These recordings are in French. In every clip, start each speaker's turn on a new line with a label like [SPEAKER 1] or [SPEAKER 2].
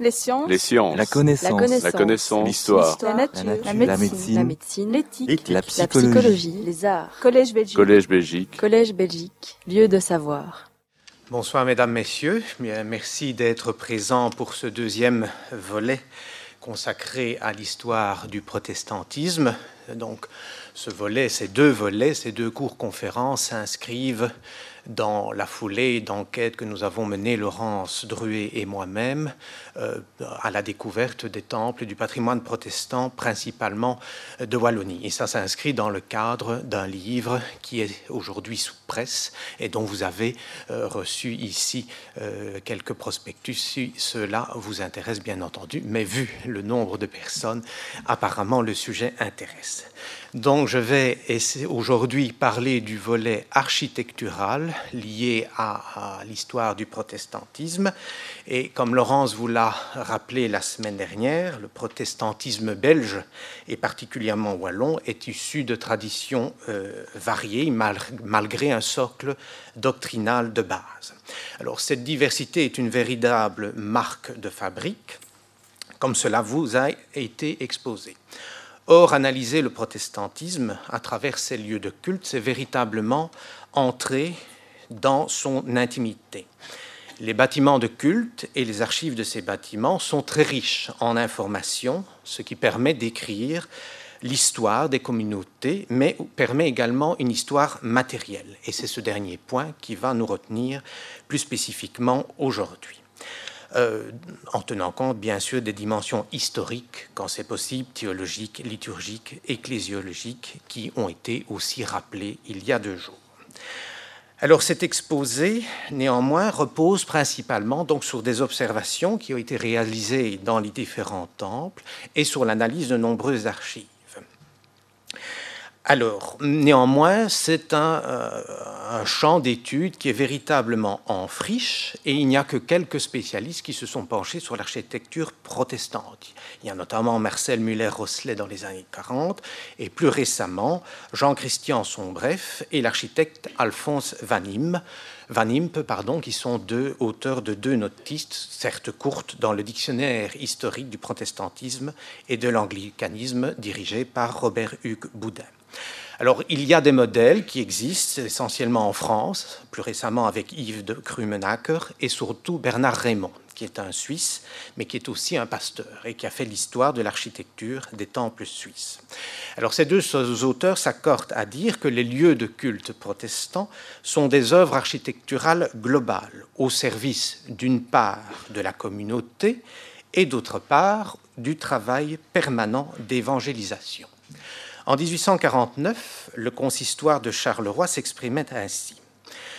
[SPEAKER 1] Les sciences.
[SPEAKER 2] Les sciences.
[SPEAKER 3] La connaissance.
[SPEAKER 1] La connaissance.
[SPEAKER 2] La. L'histoire.
[SPEAKER 1] La nature.
[SPEAKER 3] La nature.
[SPEAKER 1] La
[SPEAKER 3] La
[SPEAKER 1] médecine. La. L'éthique.
[SPEAKER 3] La
[SPEAKER 1] La
[SPEAKER 3] psychologie.
[SPEAKER 1] psychologie. Les arts. Collège Belgique.
[SPEAKER 2] Collège Belgique.
[SPEAKER 1] Collège Belgique. Lieu de savoir.
[SPEAKER 4] Bonsoir mesdames, messieurs. Bien, merci d'être présents pour ce deuxième volet consacré à l'histoire du protestantisme. Donc, ce volet, ces deux volets, ces deux cours conférences s'inscrivent dans la foulée d'enquêtes que nous avons menées, Laurence Druet et moi-même, euh, à la découverte des temples et du patrimoine protestant, principalement de Wallonie. Et ça s'inscrit dans le cadre d'un livre qui est aujourd'hui sous presse et dont vous avez euh, reçu ici euh, quelques prospectus. Si cela vous intéresse, bien entendu, mais vu le nombre de personnes, apparemment le sujet intéresse. Donc je vais aujourd'hui parler du volet architectural lié à, l'histoire du protestantisme. Et comme Laurence vous l'a rappelé la semaine dernière, le protestantisme belge, et particulièrement wallon, est issu de traditions euh, variées, mal, malgré un socle doctrinal de base. Alors cette diversité est une véritable marque de fabrique, comme cela vous a été exposé. Or, analyser le protestantisme à travers ces lieux de culte, c'est véritablement entrer dans son intimité. Les bâtiments de culte et les archives de ces bâtiments sont très riches en informations, ce qui permet d'écrire l'histoire des communautés, mais permet également une histoire matérielle. Et c'est ce dernier point qui va nous retenir plus spécifiquement aujourd'hui. Euh, en tenant compte bien sûr des dimensions historiques, quand c'est possible, théologiques, liturgiques, ecclésiologiques, qui ont été aussi rappelées il y a deux jours. Alors cet exposé, néanmoins, repose principalement donc sur des observations qui ont été réalisées dans les différents temples et sur l'analyse de nombreuses archives. Alors, néanmoins, c'est un, euh, champ d'études qui est véritablement en friche et il n'y a que quelques spécialistes qui se sont penchés sur l'architecture protestante. Il y a notamment Marcel Muller-Rosselet dans les années 40 et plus récemment Jean-Christian Sombref et l'architecte Alphonse Vanim, Van Impe, pardon, qui sont deux auteurs de deux notistes, certes courtes, dans le dictionnaire historique du protestantisme et de l'anglicanisme dirigé par Robert-Hugues Boudin. Alors, il y a des modèles qui existent essentiellement en France, plus récemment avec Yves de Krumenacker et surtout Bernard Raymond, qui est un Suisse, mais qui est aussi un pasteur et qui a fait l'histoire de l'architecture des temples suisses. Alors, ces deux auteurs s'accordent à dire que les lieux de culte protestants sont des œuvres architecturales globales, au service d'une part de la communauté et d'autre part du travail permanent d'évangélisation. En 1849, le consistoire de Charleroi s'exprimait ainsi.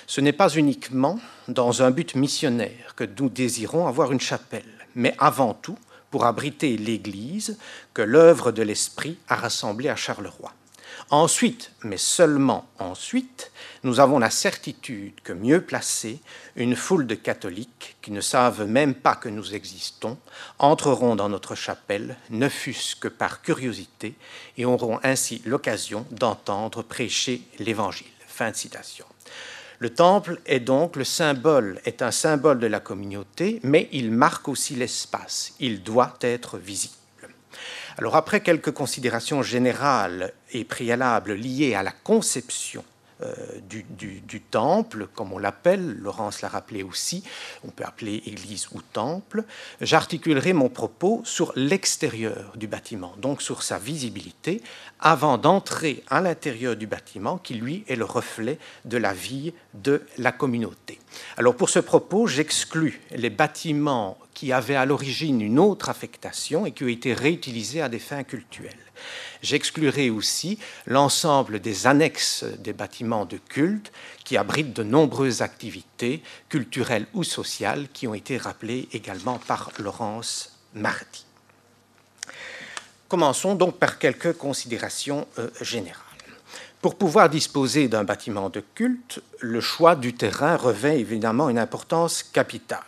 [SPEAKER 4] Ce n'est pas uniquement dans un but missionnaire que nous désirons avoir une chapelle, mais avant tout pour abriter l'Église que l'œuvre de l'Esprit a rassemblée à Charleroi. Ensuite, mais seulement ensuite, nous avons la certitude que mieux placés, une foule de catholiques qui ne savent même pas que nous existons entreront dans notre chapelle, ne fût-ce que par curiosité, et auront ainsi l'occasion d'entendre prêcher l'Évangile. Fin de citation. Le temple est donc le symbole, est un symbole de la communauté, mais il marque aussi l'espace. Il doit être visible. Alors après quelques considérations générales et préalables liées à la conception du, du, du, temple, comme on l'appelle, Laurence l'a rappelé aussi, on peut appeler église ou temple, j'articulerai mon propos sur l'extérieur du bâtiment, donc sur sa visibilité, avant d'entrer à l'intérieur du bâtiment qui, lui, est le reflet de la vie de la communauté. Alors pour ce propos, j'exclus les bâtiments qui avaient à l'origine une autre affectation et qui ont été réutilisés à des fins cultuelles. J'exclurai aussi l'ensemble des annexes des bâtiments de culte qui abritent de nombreuses activités culturelles ou sociales qui ont été rappelées également par Laurence Marty. Commençons donc par quelques considérations euh, générales. Pour pouvoir disposer d'un bâtiment de culte, le choix du terrain revêt évidemment une importance capitale.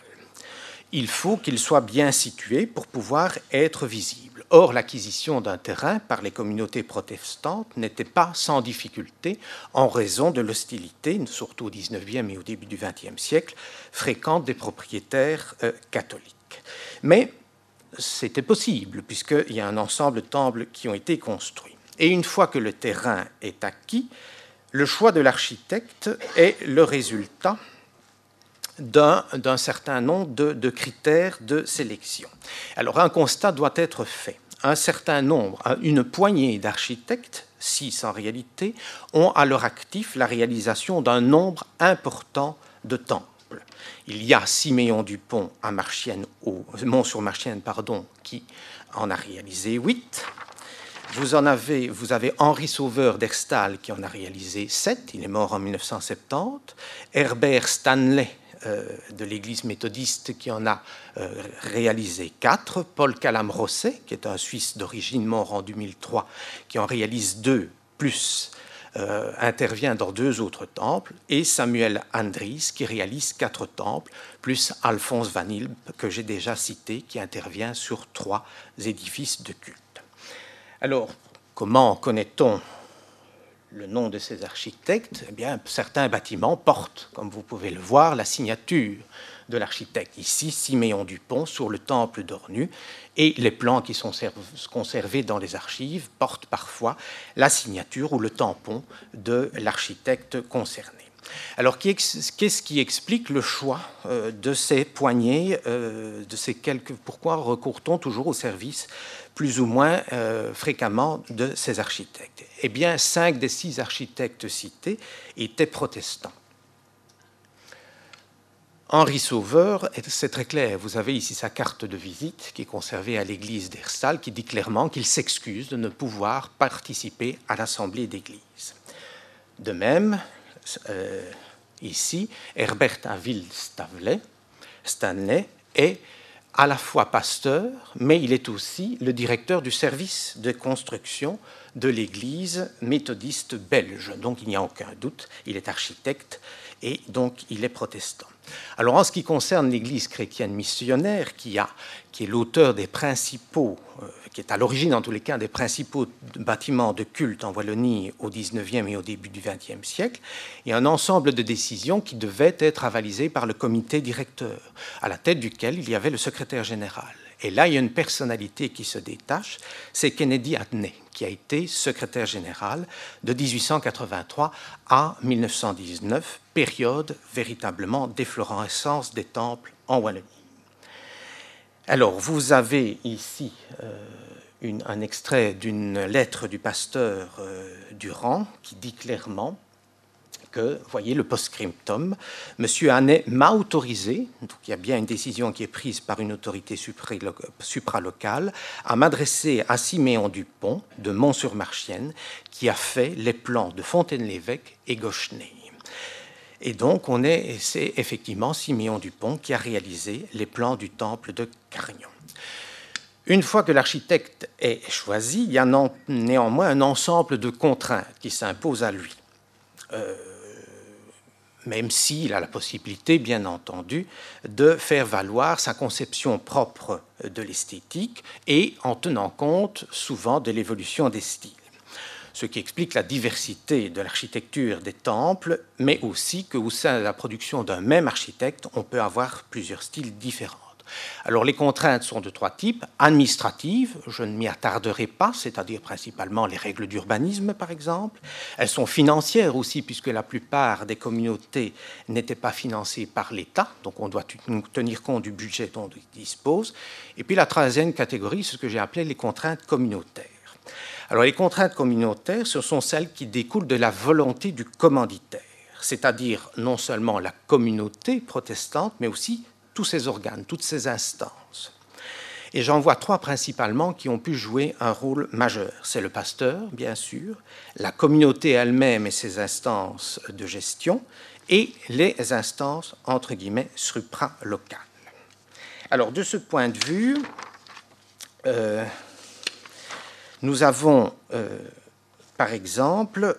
[SPEAKER 4] Il faut qu'il soit bien situé pour pouvoir être visible. Or, l'acquisition d'un terrain par les communautés protestantes n'était pas sans difficulté en raison de l'hostilité, surtout au XIXe et au début du XXe siècle, fréquente des propriétaires euh, catholiques. Mais c'était possible, puisqu'il y a un ensemble de temples qui ont été construits. Et une fois que le terrain est acquis, le choix de l'architecte est le résultat d'un certain nombre de, critères de sélection. Alors un constat doit être fait. Un certain nombre, une poignée d'architectes, six en réalité, ont à leur actif la réalisation d'un nombre important de temples. Il y a Siméon Dupont à Marchienne, au Mont-sur-Marchienne, pardon, qui en a réalisé huit. Vous, en avez, vous avez Henri Sauveur d'Erstal qui en a réalisé sept, il est mort en 1970. Herbert Stanley euh, de l'Église méthodiste qui en a euh, réalisé quatre. Paul Calam-Rosset, qui est un Suisse d'origine mort en 2003, qui en réalise deux, plus euh, intervient dans deux autres temples, et Samuel Andries, qui réalise quatre temples, plus Alphonse Van que j'ai déjà cité, qui intervient sur trois édifices de culte. Alors, comment connaît-on le nom de ces architectes, eh bien, certains bâtiments portent, comme vous pouvez le voir, la signature de l'architecte. Ici, Siméon Dupont sur le temple d'Ornu, et les plans qui sont conservés dans les archives portent parfois la signature ou le tampon de l'architecte concerné. Alors, qu'est-ce qui explique le choix euh, de ces poignées, euh, de ces quelques Pourquoi recourt-on toujours au service plus ou moins euh, fréquemment de ces architectes? Eh bien, cinq des six architectes cités étaient protestants. Henri Sauveur, c'est très clair, vous avez ici sa carte de visite qui est conservée à l'église d'Erstal, qui dit clairement qu'il s'excuse de ne pouvoir participer à l'assemblée d'église. De même, euh, ici, Herbert Aville Stanley est à la fois pasteur, mais il est aussi le directeur du service de construction de l'Église méthodiste belge. Donc il n'y a aucun doute, il est architecte et donc il est protestant. Alors en ce qui concerne l'Église chrétienne missionnaire, qui, est l'auteur des principaux, euh, qui est à l'origine en tous les cas des principaux bâtiments de culte en Wallonie au XIXe et au début du XXe siècle, il y a un ensemble de décisions qui devaient être avalisées par le comité directeur, à la tête duquel il y avait le secrétaire général. Et là, il y a une personnalité qui se détache, c'est Kennedy Atney, qui a été secrétaire général de 1883 à 1919, période véritablement d'efflorescence des temples en Wallonie. Alors, vous avez ici euh, un extrait d'une lettre du pasteur euh, Durand qui dit clairement que, voyez le post-scriptum, M. Hannet m'a autorisé, donc il y a bien une décision qui est prise par une autorité supralocale, à m'adresser à Siméon Dupont de Mont-sur-Marchienne, qui a fait les plans de Fontaine-l'Évêque et Gauchenay. Et donc, on est, c'est effectivement Siméon Dupont qui a réalisé les plans du temple de Carignan. Une fois que l'architecte est choisi, il y a néanmoins un ensemble de contraintes qui s'imposent à lui. Euh, même s'il a la possibilité, bien entendu, de faire valoir sa conception propre de l'esthétique et en tenant compte souvent de l'évolution des styles. Ce qui explique la diversité de l'architecture des temples, mais aussi qu'au sein de la production d'un même architecte, on peut avoir plusieurs styles différents. Alors les contraintes sont de trois types. Administratives, je ne m'y attarderai pas, c'est-à-dire principalement les règles d'urbanisme par exemple. Elles sont financières aussi, puisque la plupart des communautés n'étaient pas financées par l'État, donc on doit tenir compte du budget dont on dispose. Et puis la troisième catégorie, c'est ce que j'ai appelé les contraintes communautaires. Alors les contraintes communautaires, ce sont celles qui découlent de la volonté du commanditaire, c'est-à-dire non seulement la communauté protestante, mais aussi tous ces organes, toutes ces instances. Et j'en vois trois principalement qui ont pu jouer un rôle majeur. C'est le pasteur, bien sûr, la communauté elle-même et ses instances de gestion, et les instances, entre guillemets, supralocales. Alors, de ce point de vue, euh, nous avons, euh, par exemple,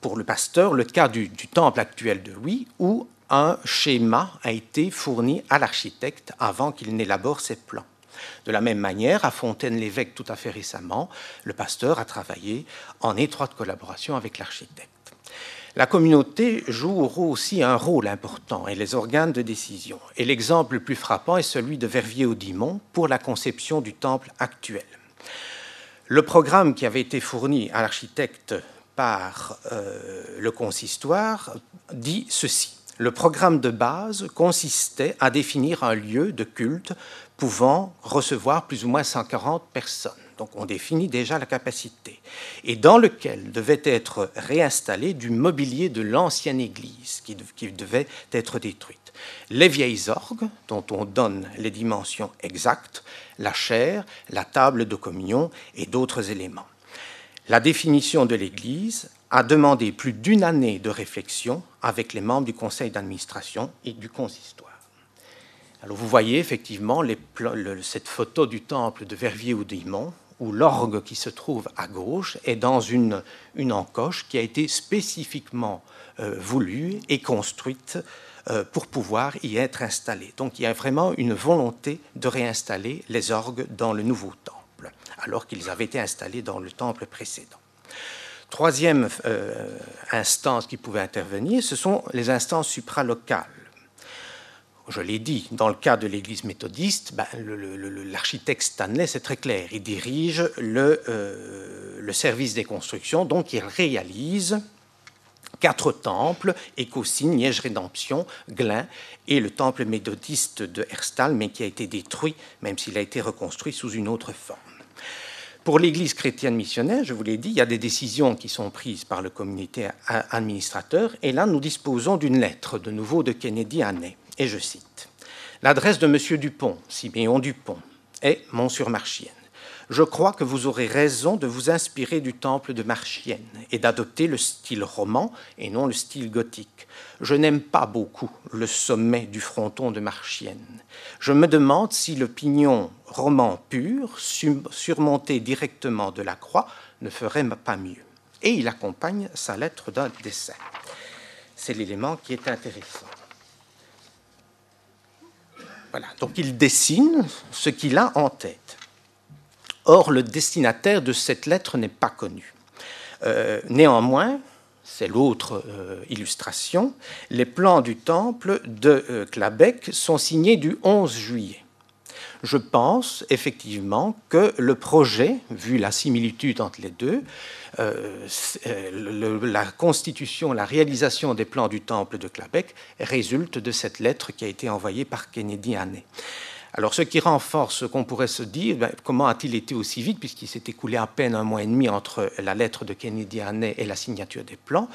[SPEAKER 4] pour le pasteur, le cas du, du temple actuel de Louis, où un schéma a été fourni à l'architecte avant qu'il n'élabore ses plans. De la même manière, à Fontaine-l'Évêque, tout à fait récemment, le pasteur a travaillé en étroite collaboration avec l'architecte. La communauté joue aussi un rôle important et les organes de décision. Et l'exemple le plus frappant est celui de Verviers-Audimont pour la conception du temple actuel. Le programme qui avait été fourni à l'architecte par euh, le consistoire dit ceci. Le programme de base consistait à définir un lieu de culte pouvant recevoir plus ou moins 140 personnes. Donc on définit déjà la capacité. Et dans lequel devait être réinstallé du mobilier de l'ancienne église qui, devait être détruite. Les vieilles orgues, dont on donne les dimensions exactes, la chair, la table de communion et d'autres éléments. La définition de l'Église a demandé plus d'une année de réflexion avec les membres du conseil d'administration et du consistoire. Alors vous voyez effectivement cette photo du temple de Verviers-Oudimont, où l'orgue qui se trouve à gauche est dans une, encoche qui a été spécifiquement euh, voulue et construite euh, pour pouvoir y être installé. Donc il y a vraiment une volonté de réinstaller les orgues dans le nouveau temple, alors qu'ils avaient été installés dans le temple précédent. Troisième euh, instance qui pouvait intervenir, ce sont les instances supralocales. Je l'ai dit, dans le cas de l'Église méthodiste, ben, l'architecte Stanley, c'est très clair, il dirige le, euh, le service des constructions, donc il réalise quatre temples, Écosine, Liège Rédemption, Glin et le temple méthodiste de Herstal, mais qui a été détruit, même s'il a été reconstruit sous une autre forme. Pour l'Église chrétienne missionnaire, je vous l'ai dit, il y a des décisions qui sont prises par le communauté administrateur, et là nous disposons d'une lettre de nouveau de Kennedy Annay, et je cite L'adresse de M. Dupont, Siméon Dupont, est Mont-sur-Marchienne je crois que vous aurez raison de vous inspirer du temple de Marchienne et d'adopter le style roman et non le style gothique. Je n'aime pas beaucoup le sommet du fronton de Marchienne. Je me demande si le pignon roman pur, surmonté directement de la croix, ne ferait pas mieux. Et il accompagne sa lettre d'un dessin. C'est l'élément qui est intéressant. Voilà, donc il dessine ce qu'il a en tête. Or, le destinataire de cette lettre n'est pas connu. Euh, néanmoins, c'est l'autre euh, illustration, les plans du temple de euh, Clabec sont signés du 11 juillet. Je pense effectivement que le projet, vu la similitude entre les deux, la constitution, la réalisation des plans du temple de Clabec résulte de cette lettre qui a été envoyée par Kennedy Annay. Alors, ce qui renforce ce qu'on pourrait se dire, ben, comment a-t-il été aussi vite, puisqu'il s'est écoulé à peine un mois et demi entre la lettre de Kennedy Annay et la signature des plans,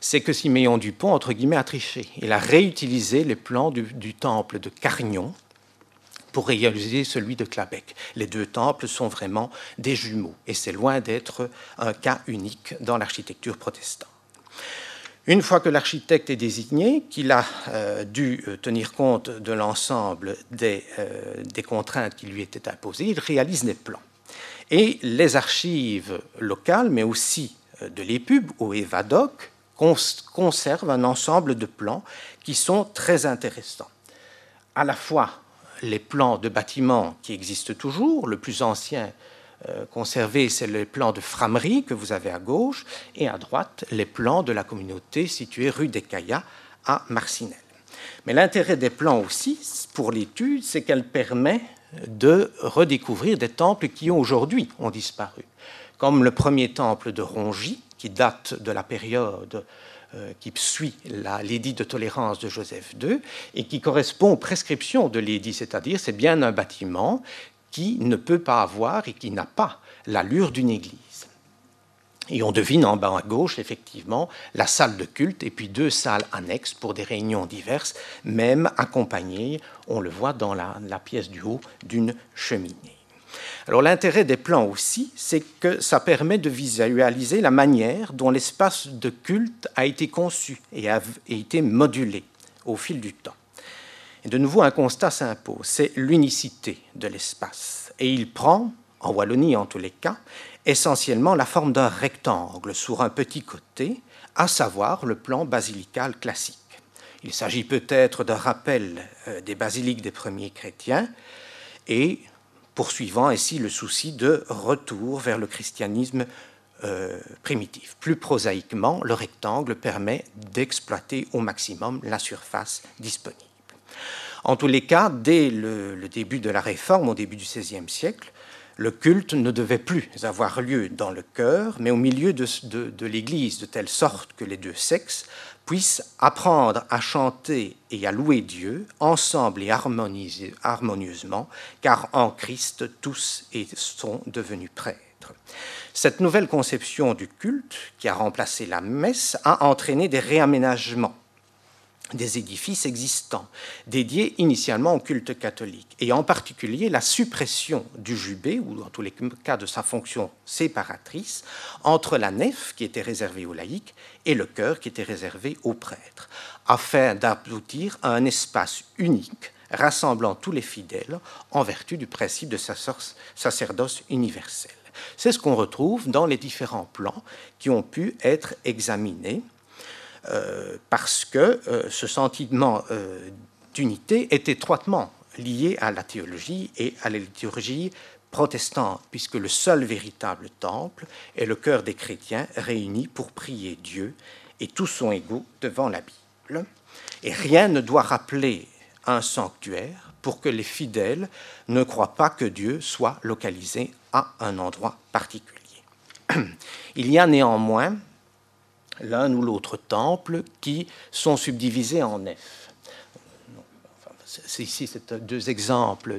[SPEAKER 4] c'est que Siméon Dupont, entre guillemets, a triché. Il a réutilisé les plans du, du temple de Carignon pour réaliser celui de Clabec. Les deux temples sont vraiment des jumeaux, et c'est loin d'être un cas unique dans l'architecture protestante. Une fois que l'architecte est désigné, qu'il a euh, dû euh, tenir compte de l'ensemble des, euh, des, contraintes qui lui étaient imposées, il réalise des plans. Et les archives locales, mais aussi de l'EPUB ou EVADOC, conservent un ensemble de plans qui sont très intéressants. À la fois les plans de bâtiments qui existent toujours, le plus ancien euh, conservé, c'est le plan de Framerie que vous avez à gauche, et à droite, les plans de la communauté située rue des Caillas à Marcinelle. Mais l'intérêt des plans aussi, pour l'étude, c'est qu'elle permet de redécouvrir des temples qui aujourd'hui ont disparu, comme le premier temple de Rongy, qui date de la période euh, qui suit l'édit de tolérance de Joseph II et qui correspond aux prescriptions de l'édit, c'est-à-dire c'est bien un bâtiment qui ne peut pas avoir et qui n'a pas l'allure d'une église. Et on devine en bas à gauche, effectivement, la salle de culte et puis deux salles annexes pour des réunions diverses, même accompagnées, on le voit dans la, pièce du haut, d'une cheminée. Alors l'intérêt des plans aussi, c'est que ça permet de visualiser la manière dont l'espace de culte a été conçu et a été modulé au fil du temps. De nouveau, un constat s'impose, c'est l'unicité de l'espace. Et il prend, en Wallonie en tous les cas, essentiellement la forme d'un rectangle sur un petit côté, à savoir le plan basilical classique. Il s'agit peut-être d'un rappel euh, des basiliques des premiers chrétiens et poursuivant ainsi le souci de retour vers le christianisme euh, primitif. Plus prosaïquement, le rectangle permet d'exploiter au maximum la surface disponible. En tous les cas, dès le, début de la Réforme, au début du XVIe siècle, le culte ne devait plus avoir lieu dans le cœur, mais au milieu de, de l'Église, de telle sorte que les deux sexes puissent apprendre à chanter et à louer Dieu ensemble et harmonieusement, car en Christ tous sont devenus prêtres. Cette nouvelle conception du culte, qui a remplacé la messe, a entraîné des réaménagements des édifices existants, dédiés initialement au culte catholique, et en particulier la suppression du jubé, ou dans tous les cas de sa fonction séparatrice, entre la nef, qui était réservée aux laïcs, et le chœur, qui était réservé aux prêtres, afin d'aboutir à un espace unique rassemblant tous les fidèles en vertu du principe de sacerdoce universel. C'est ce qu'on retrouve dans les différents plans qui ont pu être examinés parce que euh, ce sentiment euh, d'unité est étroitement lié à la théologie et à la liturgie protestante, puisque le seul véritable temple est le cœur des chrétiens réunis pour prier Dieu, et tous sont égaux devant la Bible. Et rien ne doit rappeler un sanctuaire pour que les fidèles ne croient pas que Dieu soit localisé à un endroit particulier. Il y a néanmoins l'un ou l'autre temple qui sont subdivisés en nefs. ici, c'est deux exemples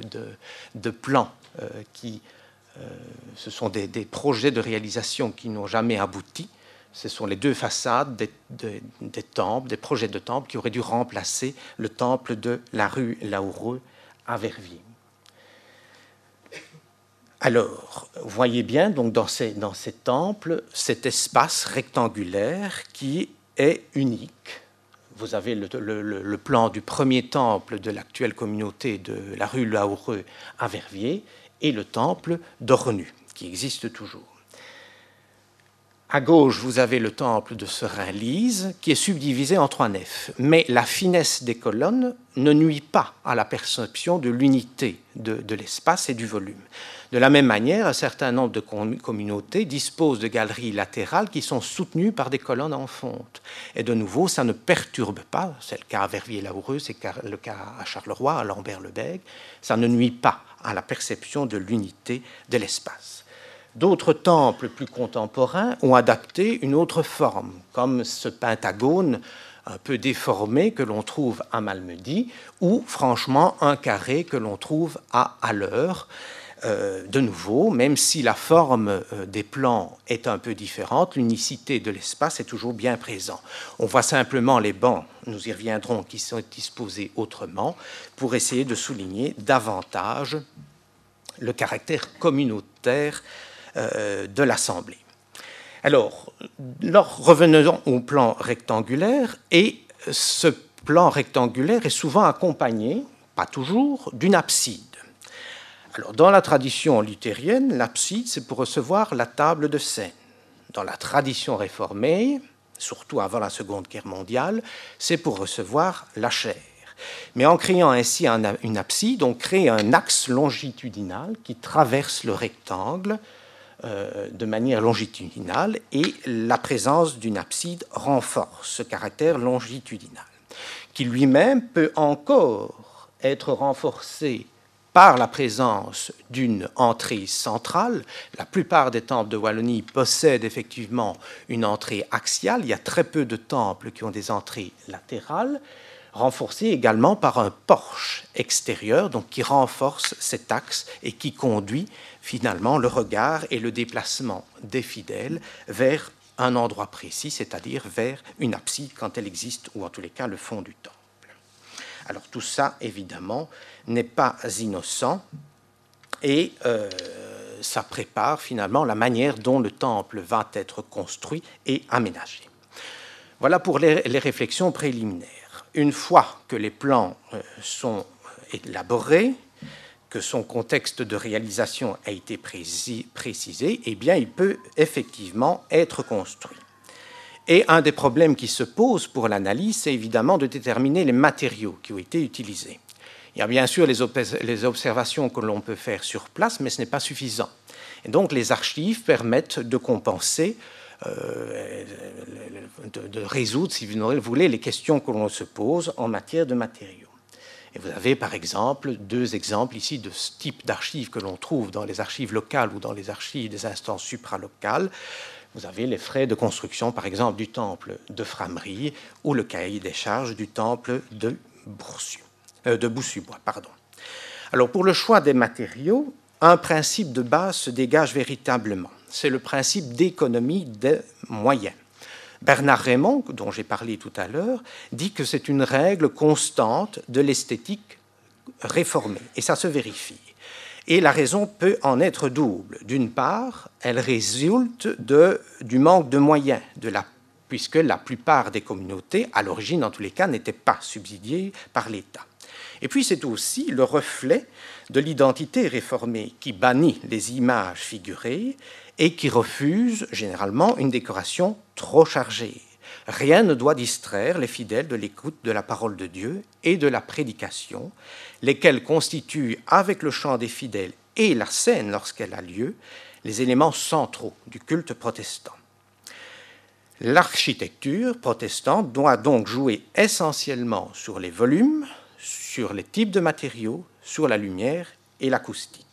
[SPEAKER 4] de, plans euh, qui, euh, ce sont des, projets de réalisation qui n'ont jamais abouti. Ce sont les deux façades des, des, temples, des projets de temples qui auraient dû remplacer le temple de la rue Laoureux à Verviers. Alors, voyez bien donc dans ces, dans ces temples cet espace rectangulaire qui est unique. Vous avez le, plan du premier temple de l'actuelle communauté de la rue Laoureux à Verviers et le temple d'Ornu, qui existe toujours. À gauche, vous avez le temple de Serein-Lise, qui est subdivisé en trois nefs. Mais la finesse des colonnes ne nuit pas à la perception de l'unité de, l'espace et du volume. De la même manière, un certain nombre de communautés disposent de galeries latérales qui sont soutenues par des colonnes en fonte. Et de nouveau, ça ne perturbe pas, c'est le cas à Verviers-Laoureux, c'est le cas à Charleroi, à Lambert-le-Bègue, ça ne nuit pas à la perception de l'unité de l'espace. D'autres temples plus contemporains ont adapté une autre forme, comme ce pentagone un peu déformé que l'on trouve à Malmedy, ou franchement un carré que l'on trouve à Haller. Euh, de nouveau, même si la forme euh, des plans est un peu différente, l'unicité de l'espace est toujours bien présente. On voit simplement les bancs, nous y reviendrons, qui sont disposés autrement, pour essayer de souligner davantage le caractère communautaire de l'Assemblée. Alors, revenons au plan rectangulaire, et ce plan rectangulaire est souvent accompagné, pas toujours, d'une abside. Alors, dans la tradition luthérienne, l'abside, c'est pour recevoir la table de scène. Dans la tradition réformée, surtout avant la Seconde Guerre mondiale, c'est pour recevoir la chair. Mais en créant ainsi une abside, on crée un axe longitudinal qui traverse le rectangle euh, de manière longitudinale et la présence d'une abside renforce ce caractère longitudinal, qui lui-même peut encore être renforcé par la présence d'une entrée centrale. La plupart des temples de Wallonie possèdent effectivement une entrée axiale. Il y a très peu de temples qui ont des entrées latérales, renforcées également par un porche extérieur, donc qui renforce cet axe et qui conduit finalement le regard et le déplacement des fidèles vers un endroit précis, c'est-à-dire vers une abside quand elle existe, ou en tous les cas le fond du temple. Alors tout ça, évidemment, n'est pas innocent et euh, ça prépare finalement la manière dont le temple va être construit et aménagé. Voilà pour les, réflexions préliminaires. Une fois que les plans euh, sont élaborés, que son contexte de réalisation a été précisé, eh bien, il peut effectivement être construit. Et un des problèmes qui se pose pour l'analyse, c'est évidemment de déterminer les matériaux qui ont été utilisés. Il y a bien sûr les, observations que l'on peut faire sur place, mais ce n'est pas suffisant. Et donc les archives permettent de compenser, de, de, résoudre, si vous voulez, les questions que l'on se pose en matière de matériaux. Et vous avez par exemple deux exemples ici de ce type d'archives que l'on trouve dans les archives locales ou dans les archives des instances supralocales. Vous avez les frais de construction, par exemple, du temple de Framerie ou le cahier des charges du temple de, euh, de Boussubois. Pardon. Alors, pour le choix des matériaux, un principe de base se dégage véritablement. C'est le principe d'économie des moyens. Bernard Raymond, dont j'ai parlé tout à l'heure, dit que c'est une règle constante de l'esthétique réformée, et ça se vérifie. Et la raison peut en être double. D'une part, elle résulte de, du manque de moyens, puisque la plupart des communautés, à l'origine en tous les cas, n'étaient pas subsidiées par l'État. Et puis c'est aussi le reflet de l'identité réformée qui bannit les images figurées et qui refuse généralement une décoration trop chargée. Rien ne doit distraire les fidèles de l'écoute de la parole de Dieu et de la prédication, lesquels constituent, avec le chant des fidèles et la scène lorsqu'elle a lieu, les éléments centraux du culte protestant. L'architecture protestante doit donc jouer essentiellement sur les volumes, sur les types de matériaux, sur la lumière et l'acoustique.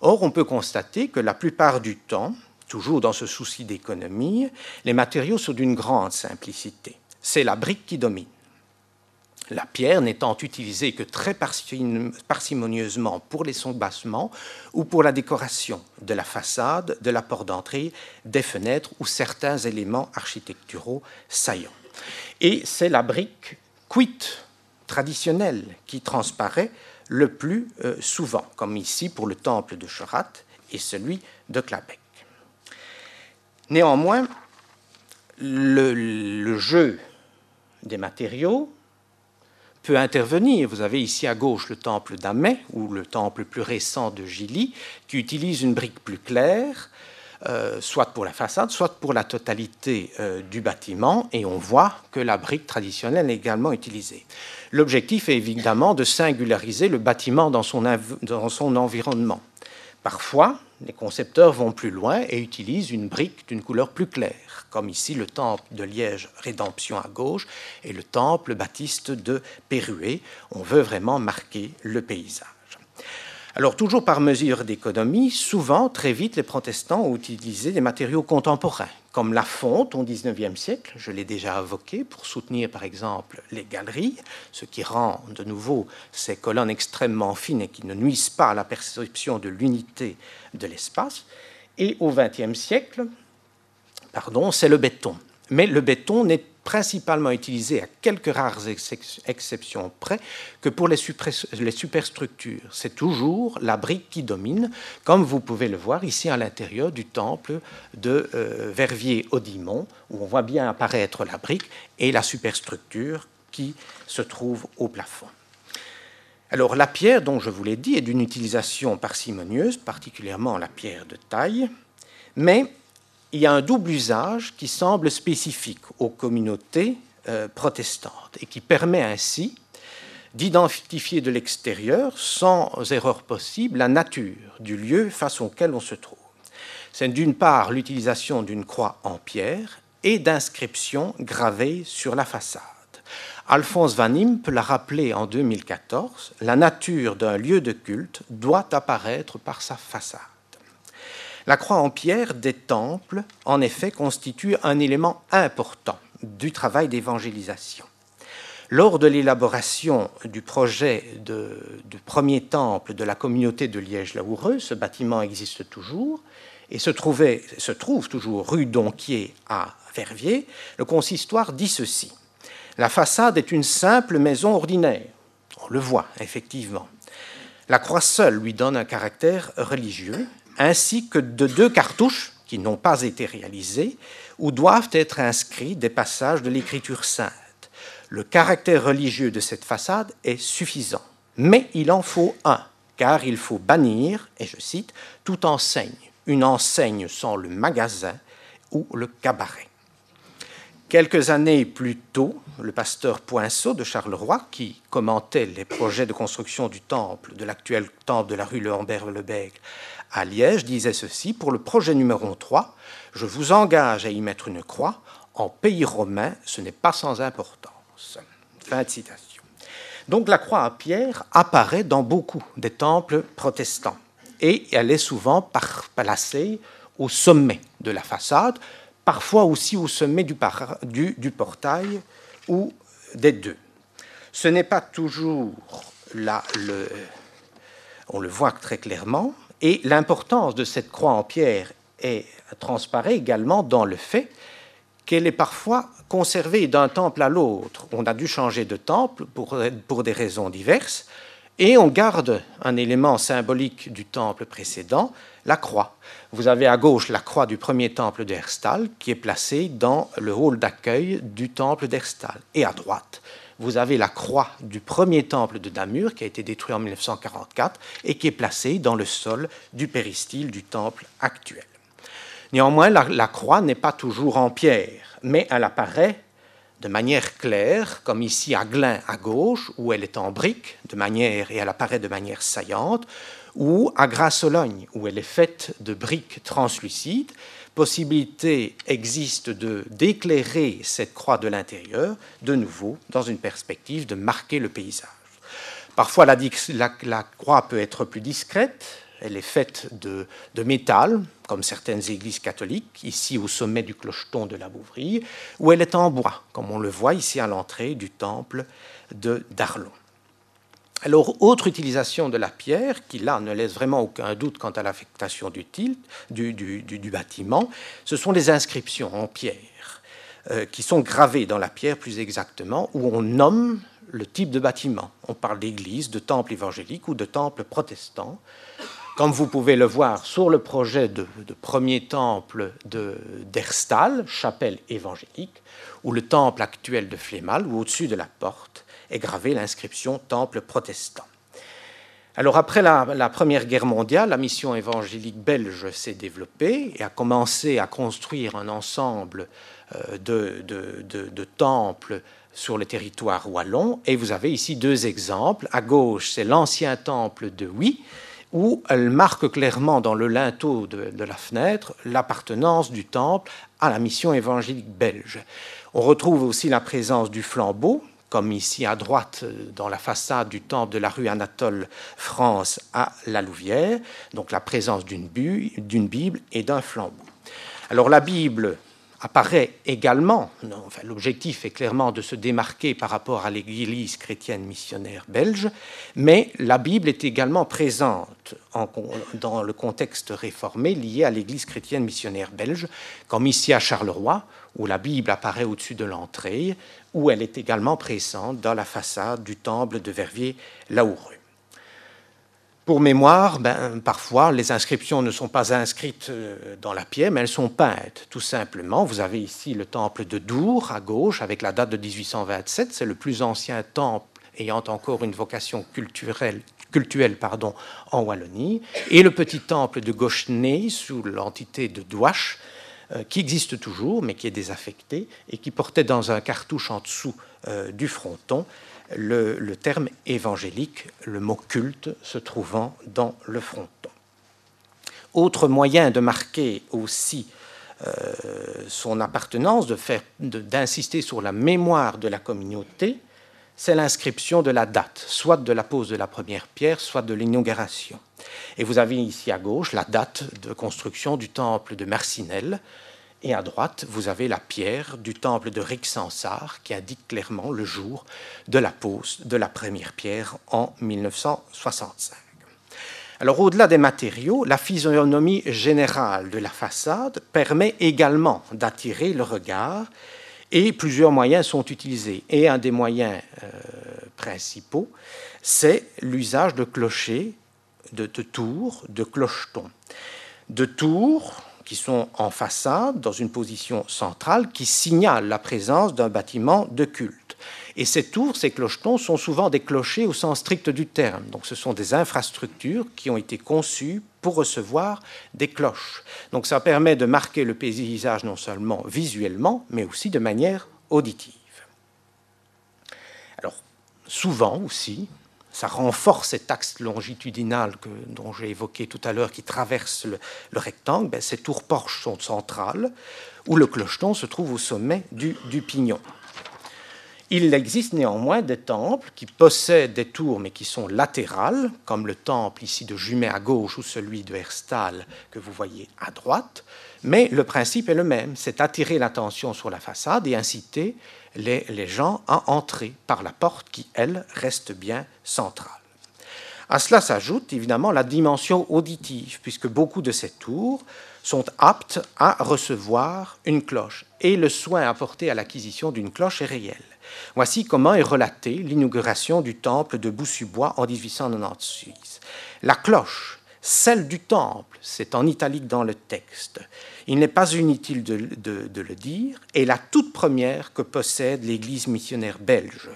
[SPEAKER 4] Or, on peut constater que la plupart du temps, toujours dans ce souci d'économie, les matériaux sont d'une grande simplicité. C'est la brique qui domine. La pierre n'étant utilisée que très parcimonieusement pour les sombassements ou pour la décoration de la façade, de la porte d'entrée, des fenêtres ou certains éléments architecturaux saillants. Et c'est la brique cuite traditionnelle qui transparaît le plus euh, souvent, comme ici pour le temple de Chorat et celui de Clabec. Néanmoins, le, jeu des matériaux peut intervenir. Vous avez ici à gauche le temple d'Amé, ou le temple plus récent de Gilly, qui utilise une brique plus claire, euh, soit pour la façade, soit pour la totalité euh, du bâtiment, et on voit que la brique traditionnelle est également utilisée. L'objectif est évidemment de singulariser le bâtiment dans son, environnement. Parfois, les concepteurs vont plus loin et utilisent une brique d'une couleur plus claire, comme ici le temple de Liège Rédemption à gauche et le temple baptiste de Pérué. On veut vraiment marquer le paysage. Alors, toujours par mesure d'économie, souvent, très vite, les protestants ont utilisé des matériaux contemporains, comme la fonte au XIXe siècle, je l'ai déjà évoqué, pour soutenir par exemple les galeries, ce qui rend de nouveau ces colonnes extrêmement fines et qui ne nuisent pas à la perception de l'unité de l'espace. Et au XXe siècle, pardon, c'est le béton. Mais le béton n'est principalement utilisé à quelques rares exceptions près que pour les, superstructures. C'est toujours la brique qui domine, comme vous pouvez le voir ici à l'intérieur du temple de euh, Verviers-Audimont, où on voit bien apparaître la brique et la superstructure qui se trouve au plafond. Alors la pierre, dont je vous l'ai dit, est d'une utilisation parcimonieuse, particulièrement la pierre de taille, mais il y a un double usage qui semble spécifique aux communautés euh, protestantes et qui permet ainsi d'identifier de l'extérieur, sans erreur possible, la nature du lieu face auquel on se trouve. C'est d'une part l'utilisation d'une croix en pierre et d'inscriptions gravées sur la façade. Alphonse Van Impe l'a rappelé en 2014, la nature d'un lieu de culte doit apparaître par sa façade. La croix en pierre des temples, en effet, constitue un élément important du travail d'évangélisation. Lors de l'élaboration du projet du premier temple de la communauté de Liège-Laoureux, ce bâtiment existe toujours et se, se trouve toujours rue Donquier à Verviers, le consistoire dit ceci. La façade est une simple maison ordinaire. On le voit, effectivement. La croix seule lui donne un caractère religieux ainsi que de deux cartouches qui n'ont pas été réalisées, où doivent être inscrits des passages de l'Écriture sainte. Le caractère religieux de cette façade est suffisant, mais il en faut un, car il faut bannir, et je cite, toute enseigne, une enseigne sans le magasin ou le cabaret. Quelques années plus tôt, le pasteur Poinceau de Charleroi, qui commentait les projets de construction du temple, de l'actuel temple de la rue Le Bec, à Liège, disait ceci Pour le projet numéro 3, je vous engage à y mettre une croix. En pays romain, ce n'est pas sans importance. Fin de citation. Donc la croix à pierre apparaît dans beaucoup des temples protestants et elle est souvent placée au sommet de la façade, parfois aussi au sommet du, du portail ou des deux. Ce n'est pas toujours là, le, on le voit très clairement, et l'importance de cette croix en pierre est, transparaît également dans le fait qu'elle est parfois conservée d'un temple à l'autre. On a dû changer de temple pour, des raisons diverses, et on garde un élément symbolique du temple précédent, la croix. Vous avez à gauche la croix du premier temple d'Herstal qui est placée dans le hall d'accueil du temple d'Herstal. Et à droite, vous avez la croix du premier temple de Namur qui a été détruit en 1944 et qui est placée dans le sol du péristyle du temple actuel. Néanmoins, la, croix n'est pas toujours en pierre, mais elle apparaît de manière claire, comme ici à Glin à gauche, où elle est en brique de manière et elle apparaît de manière saillante, ou à Grasse-Sologne, où elle est faite de briques translucides. Possibilité existe de d'éclairer cette croix de l'intérieur, de nouveau, dans une perspective de marquer le paysage. Parfois, la, la croix peut être plus discrète, elle est faite de, de, métal, comme certaines églises catholiques, ici au sommet du clocheton de la Bouvrie, ou elle est en bois, comme on le voit ici à l'entrée du temple de d'Arlon. Alors, autre utilisation de la pierre, qui là ne laisse vraiment aucun doute quant à l'affectation du, du, du, bâtiment, ce sont les inscriptions en pierre, euh, qui sont gravées dans la pierre plus exactement, où on nomme le type de bâtiment. On parle d'église, de temple évangélique ou de temple protestant. Comme vous pouvez le voir sur le projet de, de premier temple d'Erstal, chapelle évangélique, ou le temple actuel de Flémal, ou au-dessus de la porte, est gravée l'inscription Temple protestant. Alors après la, Première Guerre mondiale, la mission évangélique belge s'est développée et a commencé à construire un ensemble euh, de, de, temples sur le territoire wallon. Et vous avez ici deux exemples. À gauche, c'est l'ancien temple de Huy, où elle marque clairement dans le linteau de, la fenêtre l'appartenance du temple à la mission évangélique belge. On retrouve aussi la présence du flambeau, comme ici à droite dans la façade du temple de la rue Anatole France à la Louvière, donc la présence d'une Bible et d'un flambeau. Alors la Bible apparaît également, l'objectif est clairement de se démarquer par rapport à l'Église chrétienne missionnaire belge, mais la Bible est également présente dans le contexte réformé lié à l'Église chrétienne missionnaire belge, comme ici à Charleroi, où la Bible apparaît au-dessus de l'entrée, où elle est également présente dans la façade du temple de Verviers-Laoureux. Pour mémoire, ben, parfois les inscriptions ne sont pas inscrites euh, dans la pierre, mais elles sont peintes, tout simplement. Vous avez ici le temple de Dour à gauche, avec la date de 1827. C'est le plus ancien temple ayant encore une vocation culturelle, cultuelle pardon, en Wallonie. Et le petit temple de Gauchenay, sous l'entité de Douache, euh, qui existe toujours, mais qui est désaffecté, et qui portait dans un cartouche en dessous euh, du fronton le, terme évangélique, le mot culte se trouvant dans le fronton. Autre moyen de marquer aussi euh, son appartenance, d'insister sur la mémoire de la communauté, c'est l'inscription de la date, soit de la pose de la première pierre, soit de l'inauguration. Et vous avez ici à gauche la date de construction du temple de Mercinelle, et à droite, vous avez la pierre du temple de Rixensart qui indique clairement le jour de la pose de la première pierre en 1965. Alors au-delà des matériaux, la physionomie générale de la façade permet également d'attirer le regard et plusieurs moyens sont utilisés. Et un des moyens euh, principaux, c'est l'usage de clochers, de, tours, de clochetons. De tours qui sont en façade, dans une position centrale, qui signalent la présence d'un bâtiment de culte. Et ces tours, ces clochetons, sont souvent des clochers au sens strict du terme. Donc ce sont des infrastructures qui ont été conçues pour recevoir des cloches. Donc ça permet de marquer le paysage non seulement visuellement, mais aussi de manière auditive. Alors souvent aussi, ça renforce cet axe longitudinal que, dont j'ai évoqué tout à l'heure qui traverse le, rectangle. Ben, ces tours-porches sont centrales, où le clocheton se trouve au sommet du, du pignon. Il existe néanmoins des temples qui possèdent des tours mais qui sont latérales, comme le temple ici de Jumet à gauche ou celui de Herstal que vous voyez à droite. Mais le principe est le même, c'est attirer l'attention sur la façade et inciter les, gens à entrer par la porte qui, elle, reste bien centrale. À cela s'ajoute évidemment la dimension auditive, puisque beaucoup de ces tours sont aptes à recevoir une cloche, et le soin apporté à l'acquisition d'une cloche est réel. Voici comment est relatée l'inauguration du temple de Boussubois en 1896. La cloche, celle du temple, c'est en italique dans le texte. Il n'est pas inutile de, le dire, est la toute première que possède l'Église missionnaire belge.